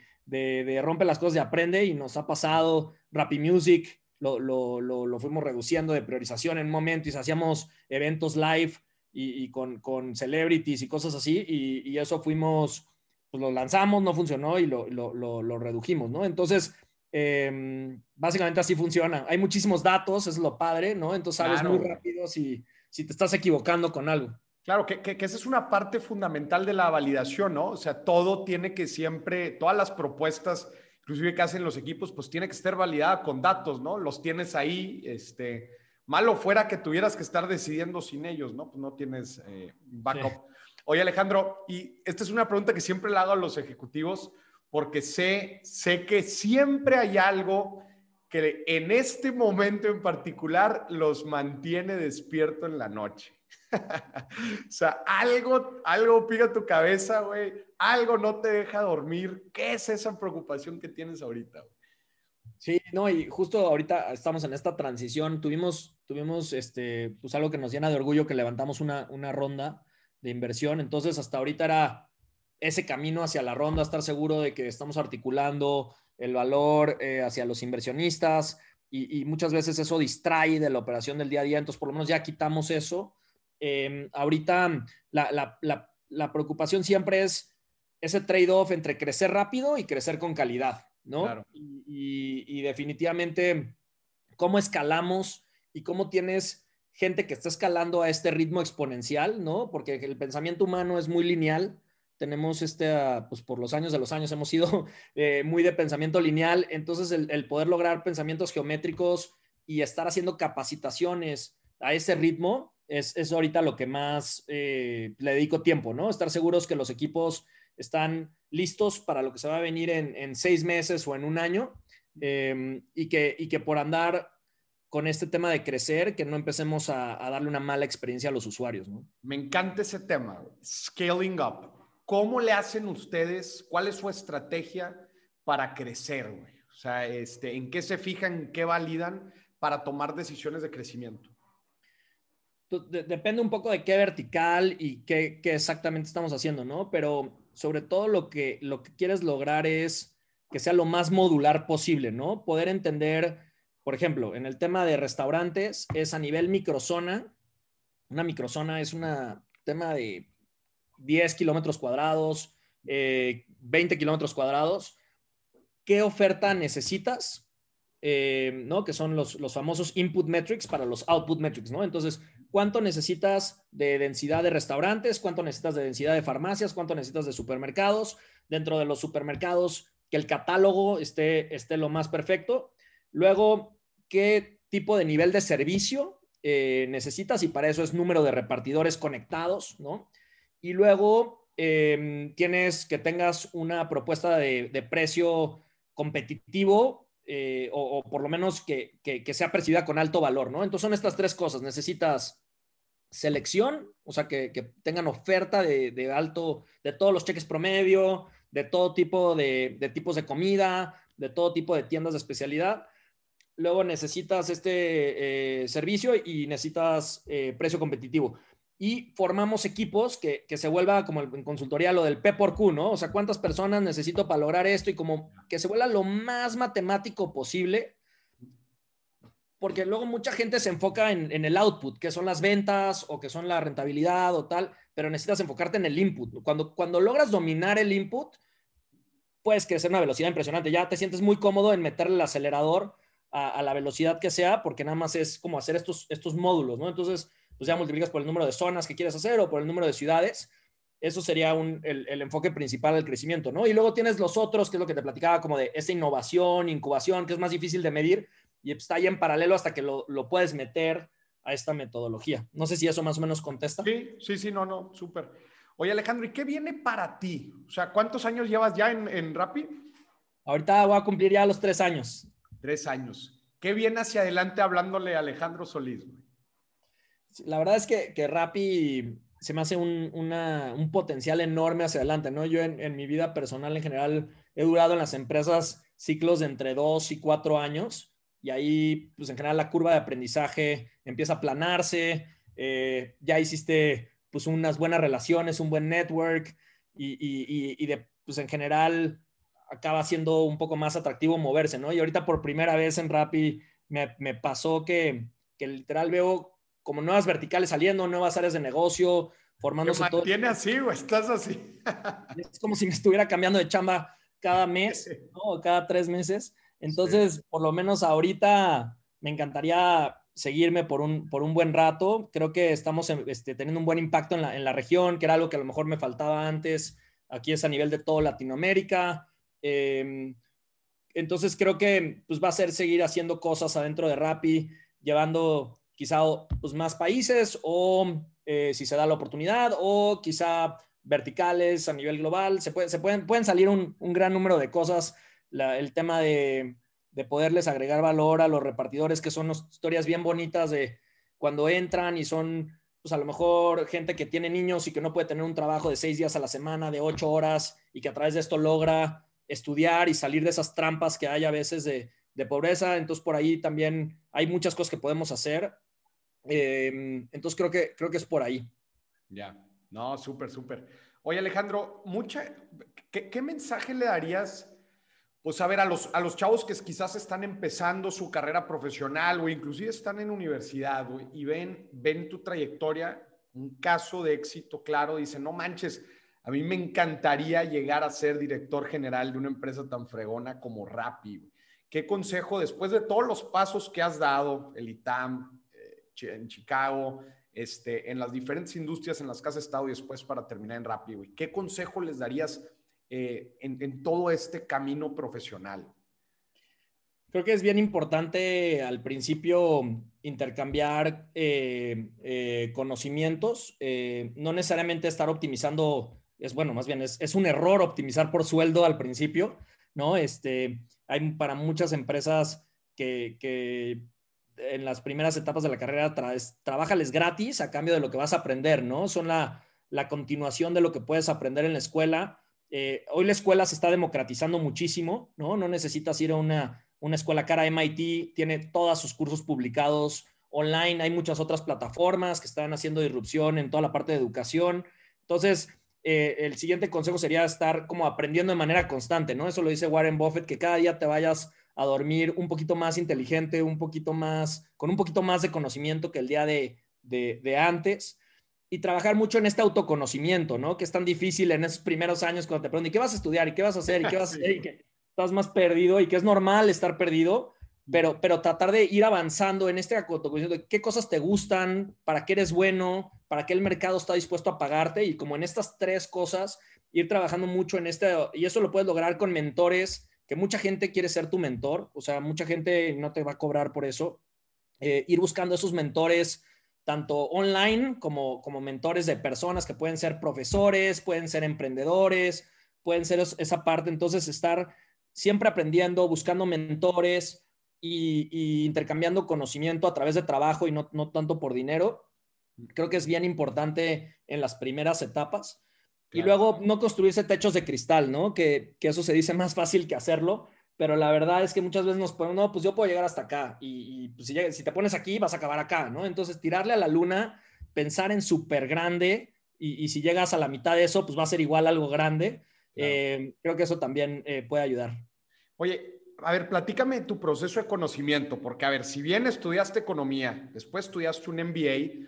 rompe las cosas y aprende y nos ha pasado Rappi Music, lo, lo, fuimos reduciendo de priorización en un momento y hacíamos eventos live y, con, con, celebrities y cosas así y, y, eso fuimos, pues lo lanzamos, no funcionó y lo, redujimos, ¿no? Entonces, Em, básicamente así funciona. Hay muchísimos datos, es lo padre, ¿no? Entonces sabes muy rápido si, si te estás equivocando con algo. Claro, que, que, esa es una parte fundamental de la validación, ¿no? O sea, todo tiene que siempre, todas las propuestas, inclusive que hacen los equipos, pues tiene que estar validada con datos, ¿no? Los tienes ahí, este, malo fuera que tuvieras que estar decidiendo sin ellos, ¿no? Pues no tienes eh, backup. Oye, Alejandro, y esta es una pregunta que siempre le hago a los ejecutivos, porque sé, sé que siempre hay algo que en este momento en particular los mantiene despierto en la noche. o sea, algo, algo pica tu cabeza, güey. Algo no te deja dormir. ¿Qué es esa preocupación que tienes ahorita? Sí, no, y justo ahorita estamos en esta transición. Tuvimos, tuvimos este, pues algo que nos llena de orgullo que levantamos una, una ronda de inversión. Entonces, hasta ahorita era ese camino hacia la ronda, estar seguro de que estamos articulando el valor eh, hacia los inversionistas y, y, muchas veces eso distrae de la operación del día a día. Entonces, por lo menos ya quitamos eso Em, ahorita la, preocupación siempre es ese trade-off entre crecer rápido y crecer con calidad, ¿no? Y, definitivamente, cómo escalamos y cómo tienes gente que está escalando a este ritmo exponencial, ¿no? Porque el pensamiento humano es muy lineal. Tenemos este, ah, pues por los años de los años hemos sido eh, muy de pensamiento lineal. Entonces, el poder lograr pensamientos geométricos y estar haciendo capacitaciones a ese ritmo es, ahorita lo que más eh, le dedico tiempo, ¿no? Estar seguros que los equipos están listos para lo que se va a venir en, seis meses o en un año em, y, que, y que por andar con este tema de crecer, que no empecemos a, darle una mala experiencia a los usuarios, ¿no? Me encanta ese tema, scaling up. ¿Cómo le hacen ustedes? ¿Cuál es su estrategia para crecer, güey? O sea, este, ¿en qué se fijan, qué validan para tomar decisiones de crecimiento? Depende un poco de qué vertical y qué, exactamente estamos haciendo, ¿no? Pero sobre todo lo que, lo que quieres lograr es que sea lo más modular posible, ¿no? Poder entender, por ejemplo, en el tema de restaurantes, es a nivel microzona. Una microzona es un tema de 10 kilómetros cuadrados, 20 eh, kilómetros cuadrados. ¿Qué oferta necesitas? Eh, ¿no? Que son los, los famosos input metrics para los output metrics, ¿no? Entonces, cuánto necesitas de densidad de restaurantes, cuánto necesitas de densidad de farmacias, cuánto necesitas de supermercados. Dentro de los supermercados, que el catálogo esté, esté lo más perfecto. Luego, qué tipo de nivel de servicio eh, necesitas y para eso es número de repartidores conectados, ¿no? Y luego em, tienes que tengas una propuesta de, precio competitivo eh, o, por lo menos que, que, sea percibida con alto valor, ¿no? Entonces son estas tres cosas. Necesitas selección, o sea, que, tengan oferta de, alto, de todos los cheques promedio, de todo tipo de, tipos de comida, de todo tipo de tiendas de especialidad. Luego necesitas este eh, servicio y necesitas eh, precio competitivo. Y formamos equipos que, se vuelva como en consultoría lo del P por Q, ¿no? O sea, cuántas personas necesito para lograr esto y como que se vuelva lo más matemático posible porque luego mucha gente se enfoca en, el output, que son las ventas o que son la rentabilidad o tal, pero necesitas enfocarte en el input. Cuando, cuando logras dominar el input, puedes crecer una velocidad impresionante. Ya te sientes muy cómodo en meterle el acelerador a, la velocidad que sea, porque nada más es como hacer estos, estos módulos, ¿no? Entonces, pues ya multiplicas por el número de zonas que quieres hacer o por el número de ciudades. Eso sería un, el, el, enfoque principal del crecimiento, ¿no? Y luego tienes los otros, que es lo que te platicaba, como de esa innovación, incubación, que es más difícil de medir, y está ahí en paralelo hasta que lo, puedes meter a esta metodología. No sé si eso más o menos contesta. Sí, sí, sí, no, no, súper. Oye, Alejandro, ¿y qué viene para ti? O sea, ¿cuántos años llevas ya en, en Rappi? Ahorita voy a cumplir ya los tres años. Tres años. ¿Qué viene hacia adelante hablándole a Alejandro Solís? La verdad es que, que Rappi se me hace un, un, potencial enorme hacia adelante, ¿no? Yo en, mi vida personal en general he durado en las empresas ciclos de entre dos y cuatro años y ahí, pues en general, la curva de aprendizaje empieza a aplanarse, eh, ya hiciste pues unas buenas relaciones, un buen network y, y, y, de, pues en general acaba siendo un poco más atractivo moverse, ¿no? Y ahorita por primera vez en Rappi me, me pasó que, que, literal veo como nuevas verticales saliendo, nuevas áreas de negocio, formándose todo. ¿Tiene así o estás así? es como si me estuviera cambiando de chamba cada mes, ¿no? O cada tres meses. Entonces, por lo menos ahorita me encantaría seguirme por un, por un buen rato. Creo que estamos este, teniendo un buen impacto en la, en la, región, que era algo que a lo mejor me faltaba antes. Aquí es a nivel de todo Latinoamérica. Em, entonces creo que pues, va a ser seguir haciendo cosas adentro de Rappi, llevando quizá pues, más países o eh, si se da la oportunidad o quizá verticales a nivel global. Se, puede, se pueden, pueden salir un, un gran número de cosas. el tema de de poderles agregar valor a los repartidores, que son historias bien bonitas de cuando entran y son, pues a lo mejor gente que tiene niños y que no puede tener un trabajo de seis días a la semana, de ocho horas, y que a través de esto logra estudiar y salir de esas trampas que hay a veces de, pobreza. Entonces, por ahí también hay muchas cosas que podemos hacer. Em, entonces, creo que, creo que es por ahí. Ya, no, súper, súper. Oye, Alejandro, mucha, ¿qué, ¿qué mensaje le darías? pues a ver, a los, a los chavos que quizás están empezando su carrera profesional o inclusive están en universidad y ven, ven tu trayectoria, un caso de éxito claro, dicen, no manches, a mí me encantaría llegar a ser director general de una empresa tan fregona como Rappi. ¿Qué consejo después de todos los pasos que has dado, el ITAM, en Chicago, este, en las diferentes industrias en las que has estado y después para terminar en Rappi, ¿qué consejo les darías eh, en, todo este camino profesional? Creo que es bien importante al principio intercambiar eh, eh, conocimientos, no necesariamente estar optimizando, es bueno, más bien es, un error optimizar por sueldo al principio, ¿no? Este, hay para muchas empresas que, en las primeras etapas de la carrera tra trabajales gratis a cambio de lo que vas a aprender, ¿no? Son la, la continuación de lo que puedes aprender en la escuela eh, hoy la escuela se está democratizando muchísimo, ¿no? No necesitas ir a una, escuela cara. MIT tiene todos sus cursos publicados online. Hay muchas otras plataformas que están haciendo disrupción en toda la parte de educación. Entonces, eh, el siguiente consejo sería estar como aprendiendo de manera constante, ¿no? Eso lo dice Warren Buffett, que cada día te vayas a dormir un poquito más inteligente, un poquito más, con un poquito más de conocimiento que el día de, de antes y trabajar mucho en este autoconocimiento, ¿no? Que es tan difícil en esos primeros años cuando te preguntan, ¿y qué vas a estudiar? ¿Y qué vas a hacer? ¿Y qué vas a hacer? Y que estás más perdido y que es normal estar perdido, pero, pero tratar de ir avanzando en este autoconocimiento de qué cosas te gustan, para qué eres bueno, para qué el mercado está dispuesto a pagarte y como en estas tres cosas, ir trabajando mucho en este, y eso lo puedes lograr con mentores, que mucha gente quiere ser tu mentor, o sea, mucha gente no te va a cobrar por eso. Eh, ir buscando esos mentores tanto online como, como mentores de personas que pueden ser profesores, pueden ser emprendedores, pueden ser esa parte. Entonces, estar siempre aprendiendo, buscando mentores y, intercambiando conocimiento a través de trabajo y no, no, tanto por dinero, creo que es bien importante en las primeras etapas. Y luego no construirse techos de cristal, ¿no? Que, que, eso se dice más fácil que hacerlo, pero la verdad es que muchas veces nos ponemos, no, pues yo puedo llegar hasta acá y, pues si, te pones aquí vas a acabar acá, ¿no? Entonces tirarle a la luna, pensar en súper grande y, si llegas a la mitad de eso, pues va a ser igual algo grande. Eh, creo que eso también eh, puede ayudar. Oye, a ver, platícame tu proceso de conocimiento, porque a ver, si bien estudiaste economía, después estudiaste un MBA,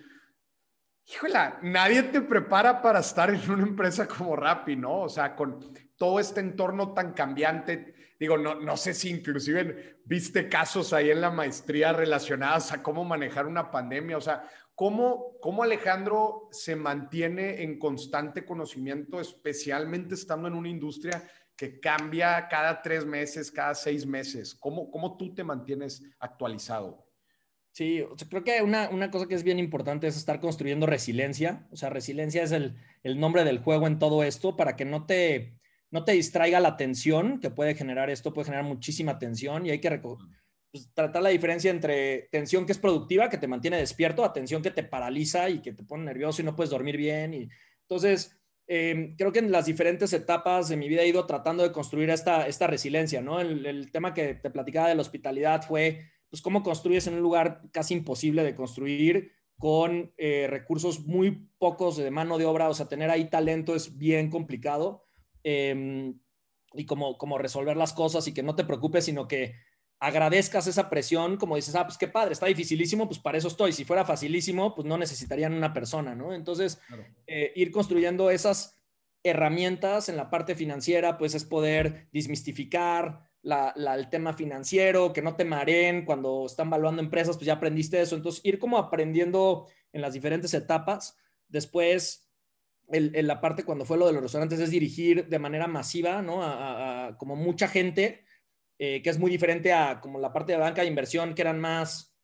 híjole, nadie te prepara para estar en una empresa como Rappi, ¿no? O sea, con todo este entorno tan cambiante Digo, no, no sé si inclusive viste casos ahí en la maestría relacionados a cómo manejar una pandemia. O sea, ¿cómo, cómo Alejandro se mantiene en constante conocimiento, especialmente estando en una industria que cambia cada tres meses, cada seis meses? ¿Cómo, cómo tú te mantienes actualizado? Sí, creo que una, una, cosa que es bien importante es estar construyendo resiliencia. O sea, resiliencia es el, el nombre del juego en todo esto para que no te no te distraiga la tensión que puede generar esto, puede generar muchísima tensión y hay que pues, tratar la diferencia entre tensión que es productiva, que te mantiene despierto, a tensión que te paraliza y que te pone nervioso y no puedes dormir bien. Y, entonces, em, creo que en las diferentes etapas de mi vida he ido tratando de construir esta, esta resiliencia, ¿no? El, tema que te platicaba de la hospitalidad fue, pues, cómo construyes en un lugar casi imposible de construir con eh, recursos muy pocos de mano de obra, o sea, tener ahí talento es bien complicado. Em, y como, como resolver las cosas y que no te preocupes, sino que agradezcas esa presión, como dices, ah, pues qué padre, está dificilísimo, pues para eso estoy. Si fuera facilísimo, pues no necesitarían una persona, ¿no? Entonces, eh, ir construyendo esas herramientas en la parte financiera, pues es poder desmistificar el tema financiero, que no te mareen cuando están valuando empresas, pues ya aprendiste eso. Entonces, ir como aprendiendo en las diferentes etapas. Después, el, la parte cuando fue lo de los restaurantes es dirigir de manera masiva, ¿no? A, como mucha gente, eh, que es muy diferente a como la parte de banca de inversión, que eran más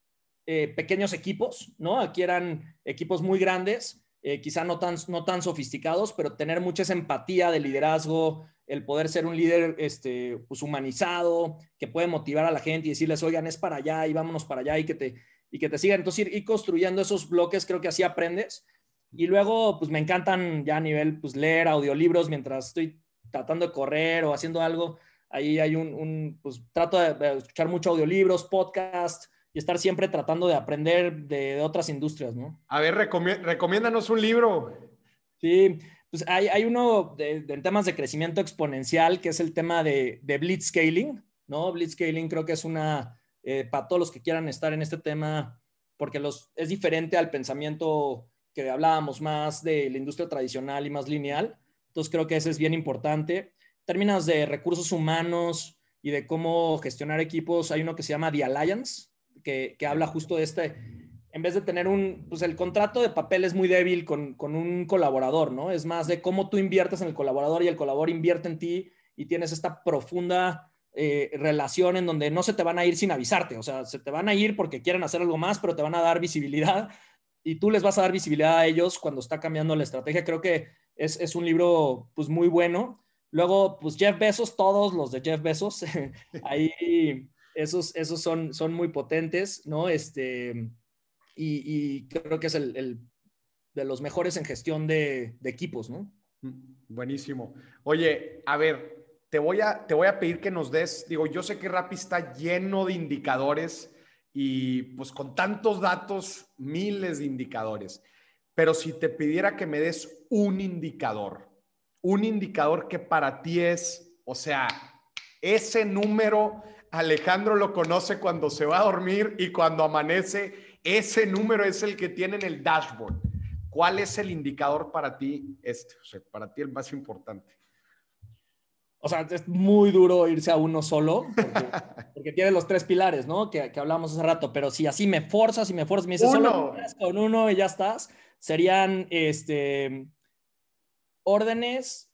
eh, pequeños equipos, ¿no? Aquí eran equipos muy grandes, eh, quizá no tan, no tan sofisticados, pero tener mucha esa empatía de liderazgo, el poder ser un líder este, pues, humanizado, que puede motivar a la gente y decirles, oigan, es para allá y vámonos para allá y que te, y que te sigan. Entonces, ir, ir construyendo esos bloques, creo que así aprendes. Y luego, pues me encantan ya a nivel, pues leer audiolibros mientras estoy tratando de correr o haciendo algo. Ahí hay un, pues trato de, escuchar mucho audiolibros, podcast y estar siempre tratando de aprender de, otras industrias, ¿no? A ver, recomiéndanos un libro. Sí, pues hay, hay uno de, en temas de crecimiento exponencial que es el tema de, de blitzscaling, ¿no? Blitzscaling creo que es una, eh, para todos los que quieran estar en este tema, porque los, es diferente al pensamiento que hablábamos más de la industria tradicional y más lineal. Entonces creo que ese es bien importante. términos de recursos humanos y de cómo gestionar equipos, hay uno que se llama The Alliance, que, habla justo de este, en vez de tener un, pues el contrato de papel es muy débil con, con, un colaborador, ¿no? Es más de cómo tú inviertes en el colaborador y el colaborador invierte en ti y tienes esta profunda eh, relación en donde no se te van a ir sin avisarte, o sea, se te van a ir porque quieren hacer algo más, pero te van a dar visibilidad y tú les vas a dar visibilidad a ellos cuando está cambiando la estrategia. Creo que es, es un libro pues muy bueno. Luego, pues Jeff Bezos, todos los de Jeff Bezos, ahí esos, esos son, son muy potentes, ¿no? Este, y, creo que es el, de los mejores en gestión de, de, equipos, ¿no? Mm, buenísimo. Oye, a ver, te voy a, te voy a pedir que nos des, digo, yo sé que Rappi está lleno de indicadores y pues con tantos datos, miles de indicadores. Pero si te pidiera que me des un indicador, un indicador que para ti es, o sea, ese número, Alejandro lo conoce cuando se va a dormir y cuando amanece, ese número es el que tiene en el dashboard. ¿Cuál es el indicador para ti este? O sea, para ti el más importante o sea, es muy duro irse a uno solo, porque, tiene los tres pilares, ¿no? Que, que, hablamos hace rato, pero si así me forzas y me forzas, me dices solo con uno y ya estás, serían este, órdenes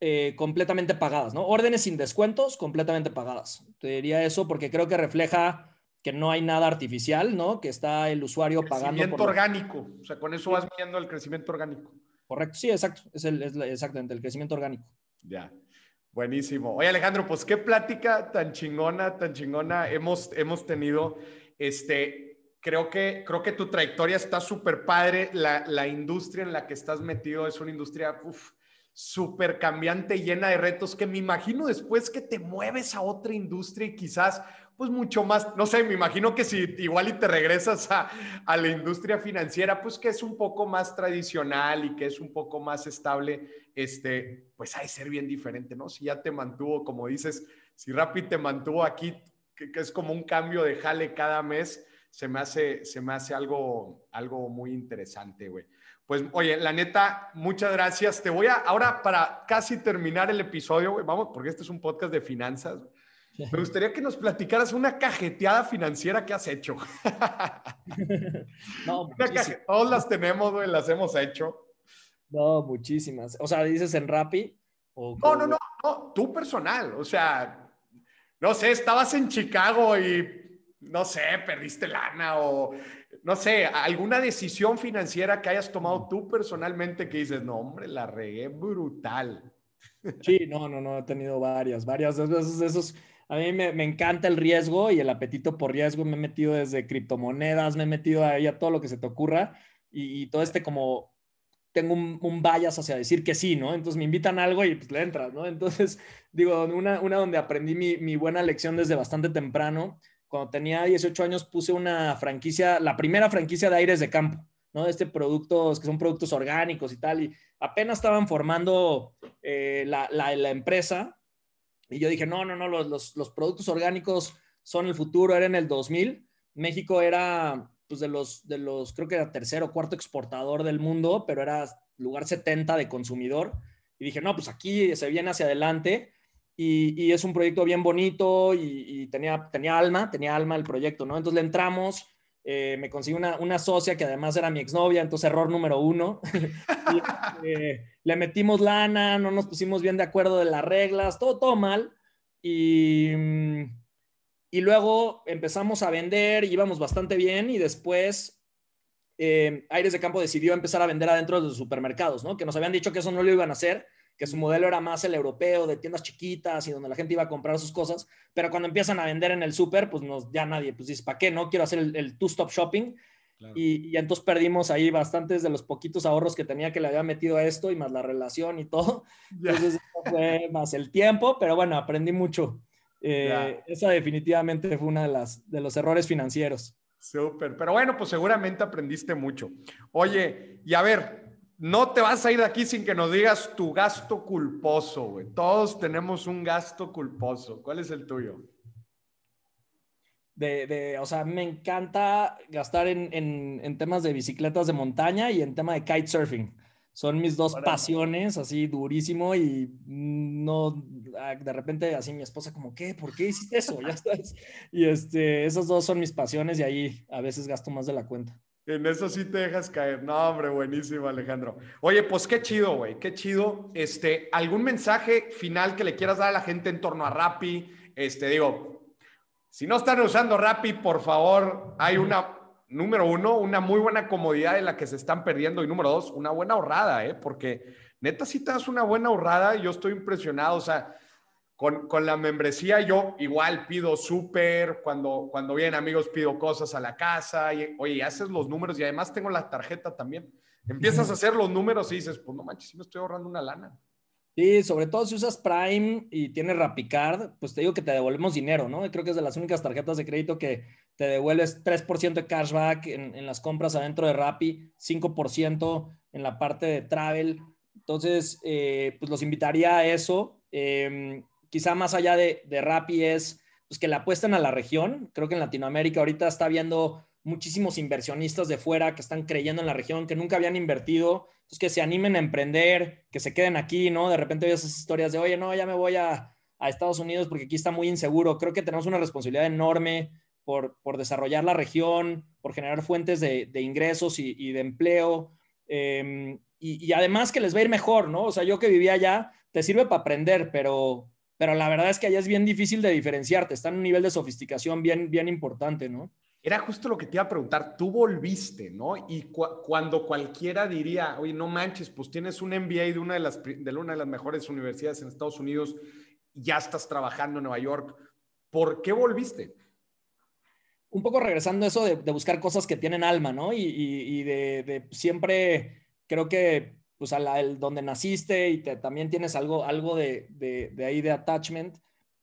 eh, completamente pagadas, ¿no? Órdenes sin descuentos, completamente pagadas. Te diría eso porque creo que refleja que no hay nada artificial, ¿no? Que está el usuario pagando. Crecimiento orgánico, o sea, con eso vas viendo el crecimiento orgánico. Correcto, sí, exacto, es, el, es exactamente el crecimiento orgánico. Ya. Buenísimo. Oye, Alejandro, pues qué plática tan chingona, tan chingona hemos, hemos tenido. Este, creo que, creo que tu trayectoria está súper padre. La, la, industria en la que estás metido es una industria súper cambiante, llena de retos, que me imagino después que te mueves a otra industria y quizás pues mucho más, no sé, me imagino que si igual y te regresas a, la industria financiera, pues que es un poco más tradicional y que es un poco más estable, este, pues hay ser bien diferente, ¿no? Si ya te mantuvo, como dices, si Rappi te mantuvo aquí, que, que, es como un cambio de jale cada mes, se me hace, se me hace algo, algo muy interesante, güey. Pues, oye, la neta, muchas gracias. Te voy a, ahora para casi terminar el episodio, vamos, porque este es un podcast de finanzas, me gustaría que nos platicaras una cajeteada financiera que has hecho. no, todas las tenemos, güey, las hemos hecho. No, muchísimas. O sea, dices en Rappi. no, no, no, no, tú personal. O sea, no sé, estabas en Chicago y, no sé, perdiste lana o, no sé, alguna decisión financiera que hayas tomado tú personalmente que dices, no, hombre, la regué brutal. Sí, no, no, no, he tenido varias, varias esos, esos a mí me, encanta el riesgo y el apetito por riesgo. Me he metido desde criptomonedas, me he metido ahí a todo lo que se te ocurra y, todo este como tengo un, un bias hacia decir que sí, ¿no? Entonces me invitan a algo y pues le entras, ¿no? Entonces, digo, una, una donde aprendí mi, mi buena lección desde bastante temprano. Cuando tenía 18 años puse una franquicia, la primera franquicia de aires de campo, ¿no? Este productos que son productos orgánicos y tal, y apenas estaban formando eh, la, la, la, empresa y yo dije, no, no, no, los, los, productos orgánicos son el futuro, era en el 2000. México era, pues, de los, de los, creo que era tercero o cuarto exportador del mundo, pero era lugar 70 de consumidor. Y dije, no, pues aquí se viene hacia adelante. Y, es un proyecto bien bonito y, tenía, tenía alma, tenía alma el proyecto, ¿no? Entonces le entramos, eh, me conseguí una, una, socia que además era mi exnovia, entonces error número uno. Este, le metimos lana, no nos pusimos bien de acuerdo de las reglas, todo, todo mal. Y, y luego empezamos a vender, íbamos bastante bien y después eh, Aires de Campo decidió empezar a vender adentro de los supermercados, ¿no? Que nos habían dicho que eso no lo iban a hacer, que su modelo era más el europeo, de tiendas chiquitas y donde la gente iba a comprar sus cosas, pero cuando empiezan a vender en el súper, pues nos, ya nadie, pues dice, ¿para qué? No quiero hacer el, two-stop shopping. Y, entonces perdimos ahí bastantes de los poquitos ahorros que tenía que le había metido a esto y más la relación y todo. Entonces fue más el tiempo, pero bueno, aprendí mucho. Eh, esa definitivamente fue una de, las, de los errores financieros. Súper, pero bueno, pues seguramente aprendiste mucho. Oye, y a ver, no te vas a ir de aquí sin que nos digas tu gasto culposo, güey. Todos tenemos un gasto culposo. ¿Cuál es el tuyo? De, o sea, me encanta gastar en, temas de bicicletas de montaña y en tema de kitesurfing. Son mis dos pasiones, así durísimo y no, ah, de repente así mi esposa como, ¿qué? ¿Por qué hiciste eso? Ya. Y este, esas dos son mis pasiones y ahí a veces gasto más de la cuenta. En eso sí te dejas caer. No, hombre, buenísimo, Alejandro. Oye, pues qué chido, güey, qué chido. Este, ¿algún mensaje final que le quieras dar a la gente en torno a Rappi? Este, digo, si no están usando Rappi, por favor, hay una, número uno, una muy buena comodidad en la que se están perdiendo. Y número dos, una buena ahorrada, ¿eh? Porque neta, si te das una buena ahorrada, yo estoy impresionado. O sea, con, con, la membresía yo igual pido súper, cuando, cuando vienen amigos pido cosas a la casa, y, oye, haces los números y además tengo la tarjeta también. Empiezas a hacer los números y dices, pues no manches, sí me estoy ahorrando una lana. Sí, sobre todo si usas Prime y tienes RapiCard, pues te digo que te devolvemos dinero, ¿no? Creo que es de las únicas tarjetas de crédito que te devuelves 3% de cashback en, en, las compras adentro de Rappi, 5% en la parte de travel. Entonces, eh, pues los invitaría a eso. Eh, quizá más allá de, de Rappi es pues, que le apuesten a la región. Creo que en Latinoamérica ahorita está viendo muchísimos inversionistas de fuera que están creyendo en la región, que nunca habían invertido, entonces que se animen a emprender, que se queden aquí, ¿no? De repente ves esas historias de, oye, no, ya me voy a, Estados Unidos porque aquí está muy inseguro. Creo que tenemos una responsabilidad enorme por, desarrollar la región, por generar fuentes de, ingresos y, de empleo. Em, y, y, además que les va a ir mejor, ¿no? O sea, yo que vivía allá, te sirve para aprender, pero, pero la verdad es que allá es bien difícil de diferenciarte, está en un nivel de sofisticación bien, bien importante, ¿no? Era justo lo que te iba a preguntar, tú volviste, ¿no? Y cuando cualquiera diría, oye, no manches, pues tienes un MBA de una de, las, de una de las mejores universidades en Estados Unidos, ya estás trabajando en Nueva York, ¿por qué volviste? Un poco regresando a eso de, buscar cosas que tienen alma, ¿no? Y, de, de siempre, creo que pues a la, el, donde naciste y te, también tienes algo, algo de, de, ahí de attachment.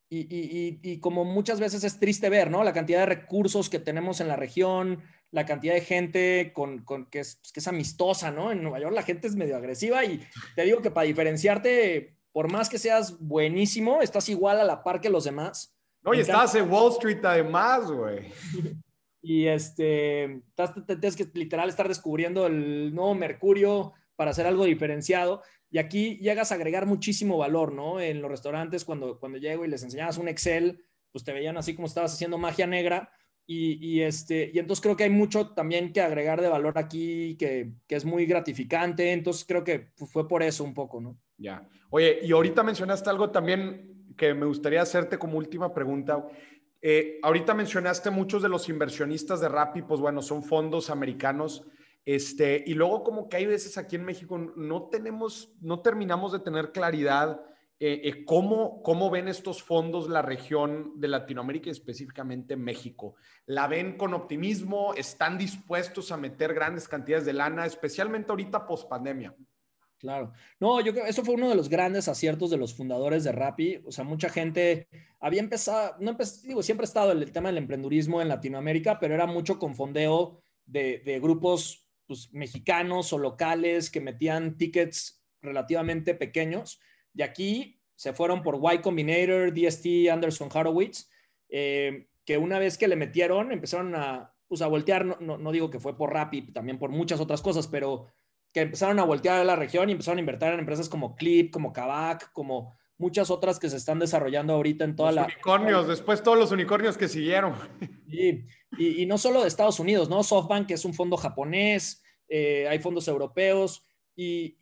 Y, y, y, como muchas veces es triste ver, ¿no? La cantidad de recursos que tenemos en la región, la cantidad de gente con, con que, es, que es amistosa, ¿no? En Nueva York la gente es medio agresiva y te digo que para diferenciarte, por más que seas buenísimo, estás igual a la par que los demás. No, y estás en Wall Street además, güey. y este, tienes que literal estar descubriendo el nuevo Mercurio, para hacer algo diferenciado. Y aquí llegas a agregar muchísimo valor, ¿no? En los restaurantes, cuando, cuando llego y les enseñabas un Excel, pues te veían así como estabas haciendo magia negra. Y, este, y entonces creo que hay mucho también que agregar de valor aquí, que, que, es muy gratificante. Entonces creo que fue por eso un poco, ¿no? Ya. Oye, y ahorita mencionaste algo también que me gustaría hacerte como última pregunta. Eh, ahorita mencionaste muchos de los inversionistas de Rappi, pues bueno, son fondos americanos. Este, y luego como que hay veces aquí en México no tenemos, no terminamos de tener claridad eh, eh, cómo, cómo ven estos fondos la región de Latinoamérica y específicamente México. ¿La ven con optimismo? ¿Están dispuestos a meter grandes cantidades de lana, especialmente ahorita post pandemia? Claro. No, yo creo que eso fue uno de los grandes aciertos de los fundadores de Rappi. O sea, mucha gente había empezado, no digo, siempre ha estado el, tema del emprendurismo en Latinoamérica, pero era mucho con fondeo de, de grupos pues, mexicanos o locales que metían tickets relativamente pequeños. Y aquí se fueron por Y Combinator, DST, Anderson Horowitz, eh, que una vez que le metieron empezaron a, pues, a voltear, no, no, digo que fue por Rappi, también por muchas otras cosas, pero que empezaron a voltear a la región y empezaron a invertir en empresas como Clip, como Kavak, como muchas otras que se están desarrollando ahorita en toda los la... Unicornios, después todos los unicornios que siguieron. Y, y, no solo de Estados Unidos, ¿no? SoftBank es un fondo japonés, eh, hay fondos europeos y,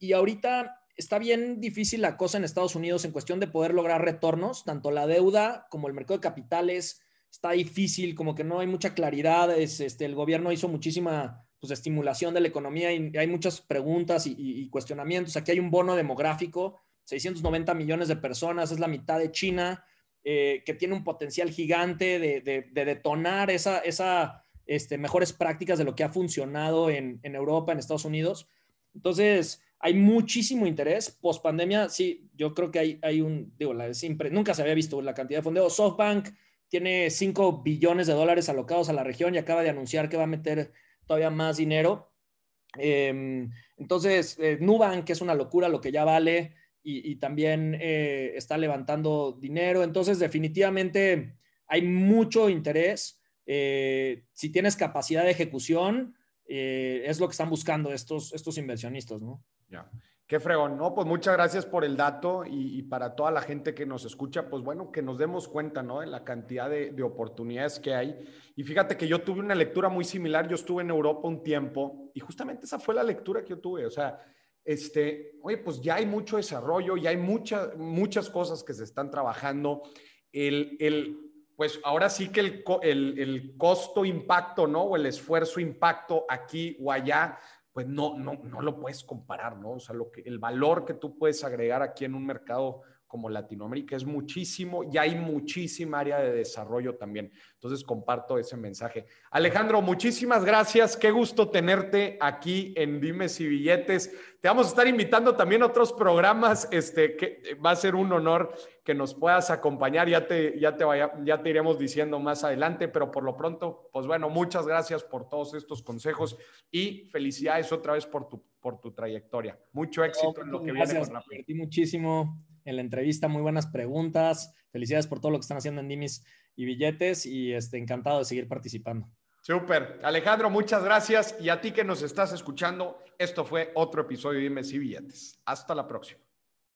y, ahorita está bien difícil la cosa en Estados Unidos en cuestión de poder lograr retornos, tanto la deuda como el mercado de capitales está difícil, como que no hay mucha claridad, es, este, el gobierno hizo muchísima pues, estimulación de la economía y hay muchas preguntas y, cuestionamientos. Aquí hay un bono demográfico, 690 millones de personas, es la mitad de China, eh, que tiene un potencial gigante de, detonar esa, esa este, mejores prácticas de lo que ha funcionado en, Europa, en Estados Unidos. Entonces, hay muchísimo interés. Post pandemia, sí, yo creo que hay, hay un, digo, la, siempre, nunca se había visto la cantidad de fondeo. SoftBank tiene 5 billones de dólares alocados a la región y acaba de anunciar que va a meter todavía más dinero. Em, entonces, eh, Nubank, que es una locura lo que ya vale, y, también eh, está levantando dinero. Entonces, definitivamente hay mucho interés. Eh, si tienes capacidad de ejecución, es lo que están buscando estos, estos inversionistas, ¿no? Ya. Qué fregón, ¿no? Pues muchas gracias por el dato y, para toda la gente que nos escucha, pues bueno, que nos demos cuenta, ¿no? De la cantidad de, de, oportunidades que hay. Y fíjate que yo tuve una lectura muy similar, yo estuve en Europa un tiempo y justamente esa fue la lectura que yo tuve, o sea, este, oye, pues ya hay mucho desarrollo, ya hay muchas, muchas cosas que se están trabajando. El, el pues ahora sí que el, el, el costo-impacto, ¿no? O el esfuerzo-impacto aquí o allá, pues no, no, no lo puedes comparar, ¿no? O sea, lo que, el valor que tú puedes agregar aquí en un mercado como Latinoamérica es muchísimo y hay muchísima área de desarrollo también. Entonces comparto ese mensaje. Alejandro, muchísimas gracias. Qué gusto tenerte aquí en Dimes y Billetes. Te vamos a estar invitando también a otros programas. Este, que va a ser un honor que nos puedas acompañar. Ya te, ya te, vaya, ya te iremos diciendo más adelante, pero por lo pronto, pues bueno, muchas gracias por todos estos consejos y felicidades otra vez por tu, por tu trayectoria. Mucho éxito en lo que viene con la muchísimo en la entrevista, muy buenas preguntas. Felicidades por todo lo que están haciendo en Dimis y Billetes y este, encantado de seguir participando. Súper. Alejandro, muchas gracias. Y a ti que nos estás escuchando, esto fue otro episodio de Dimes y Billetes. Hasta la próxima.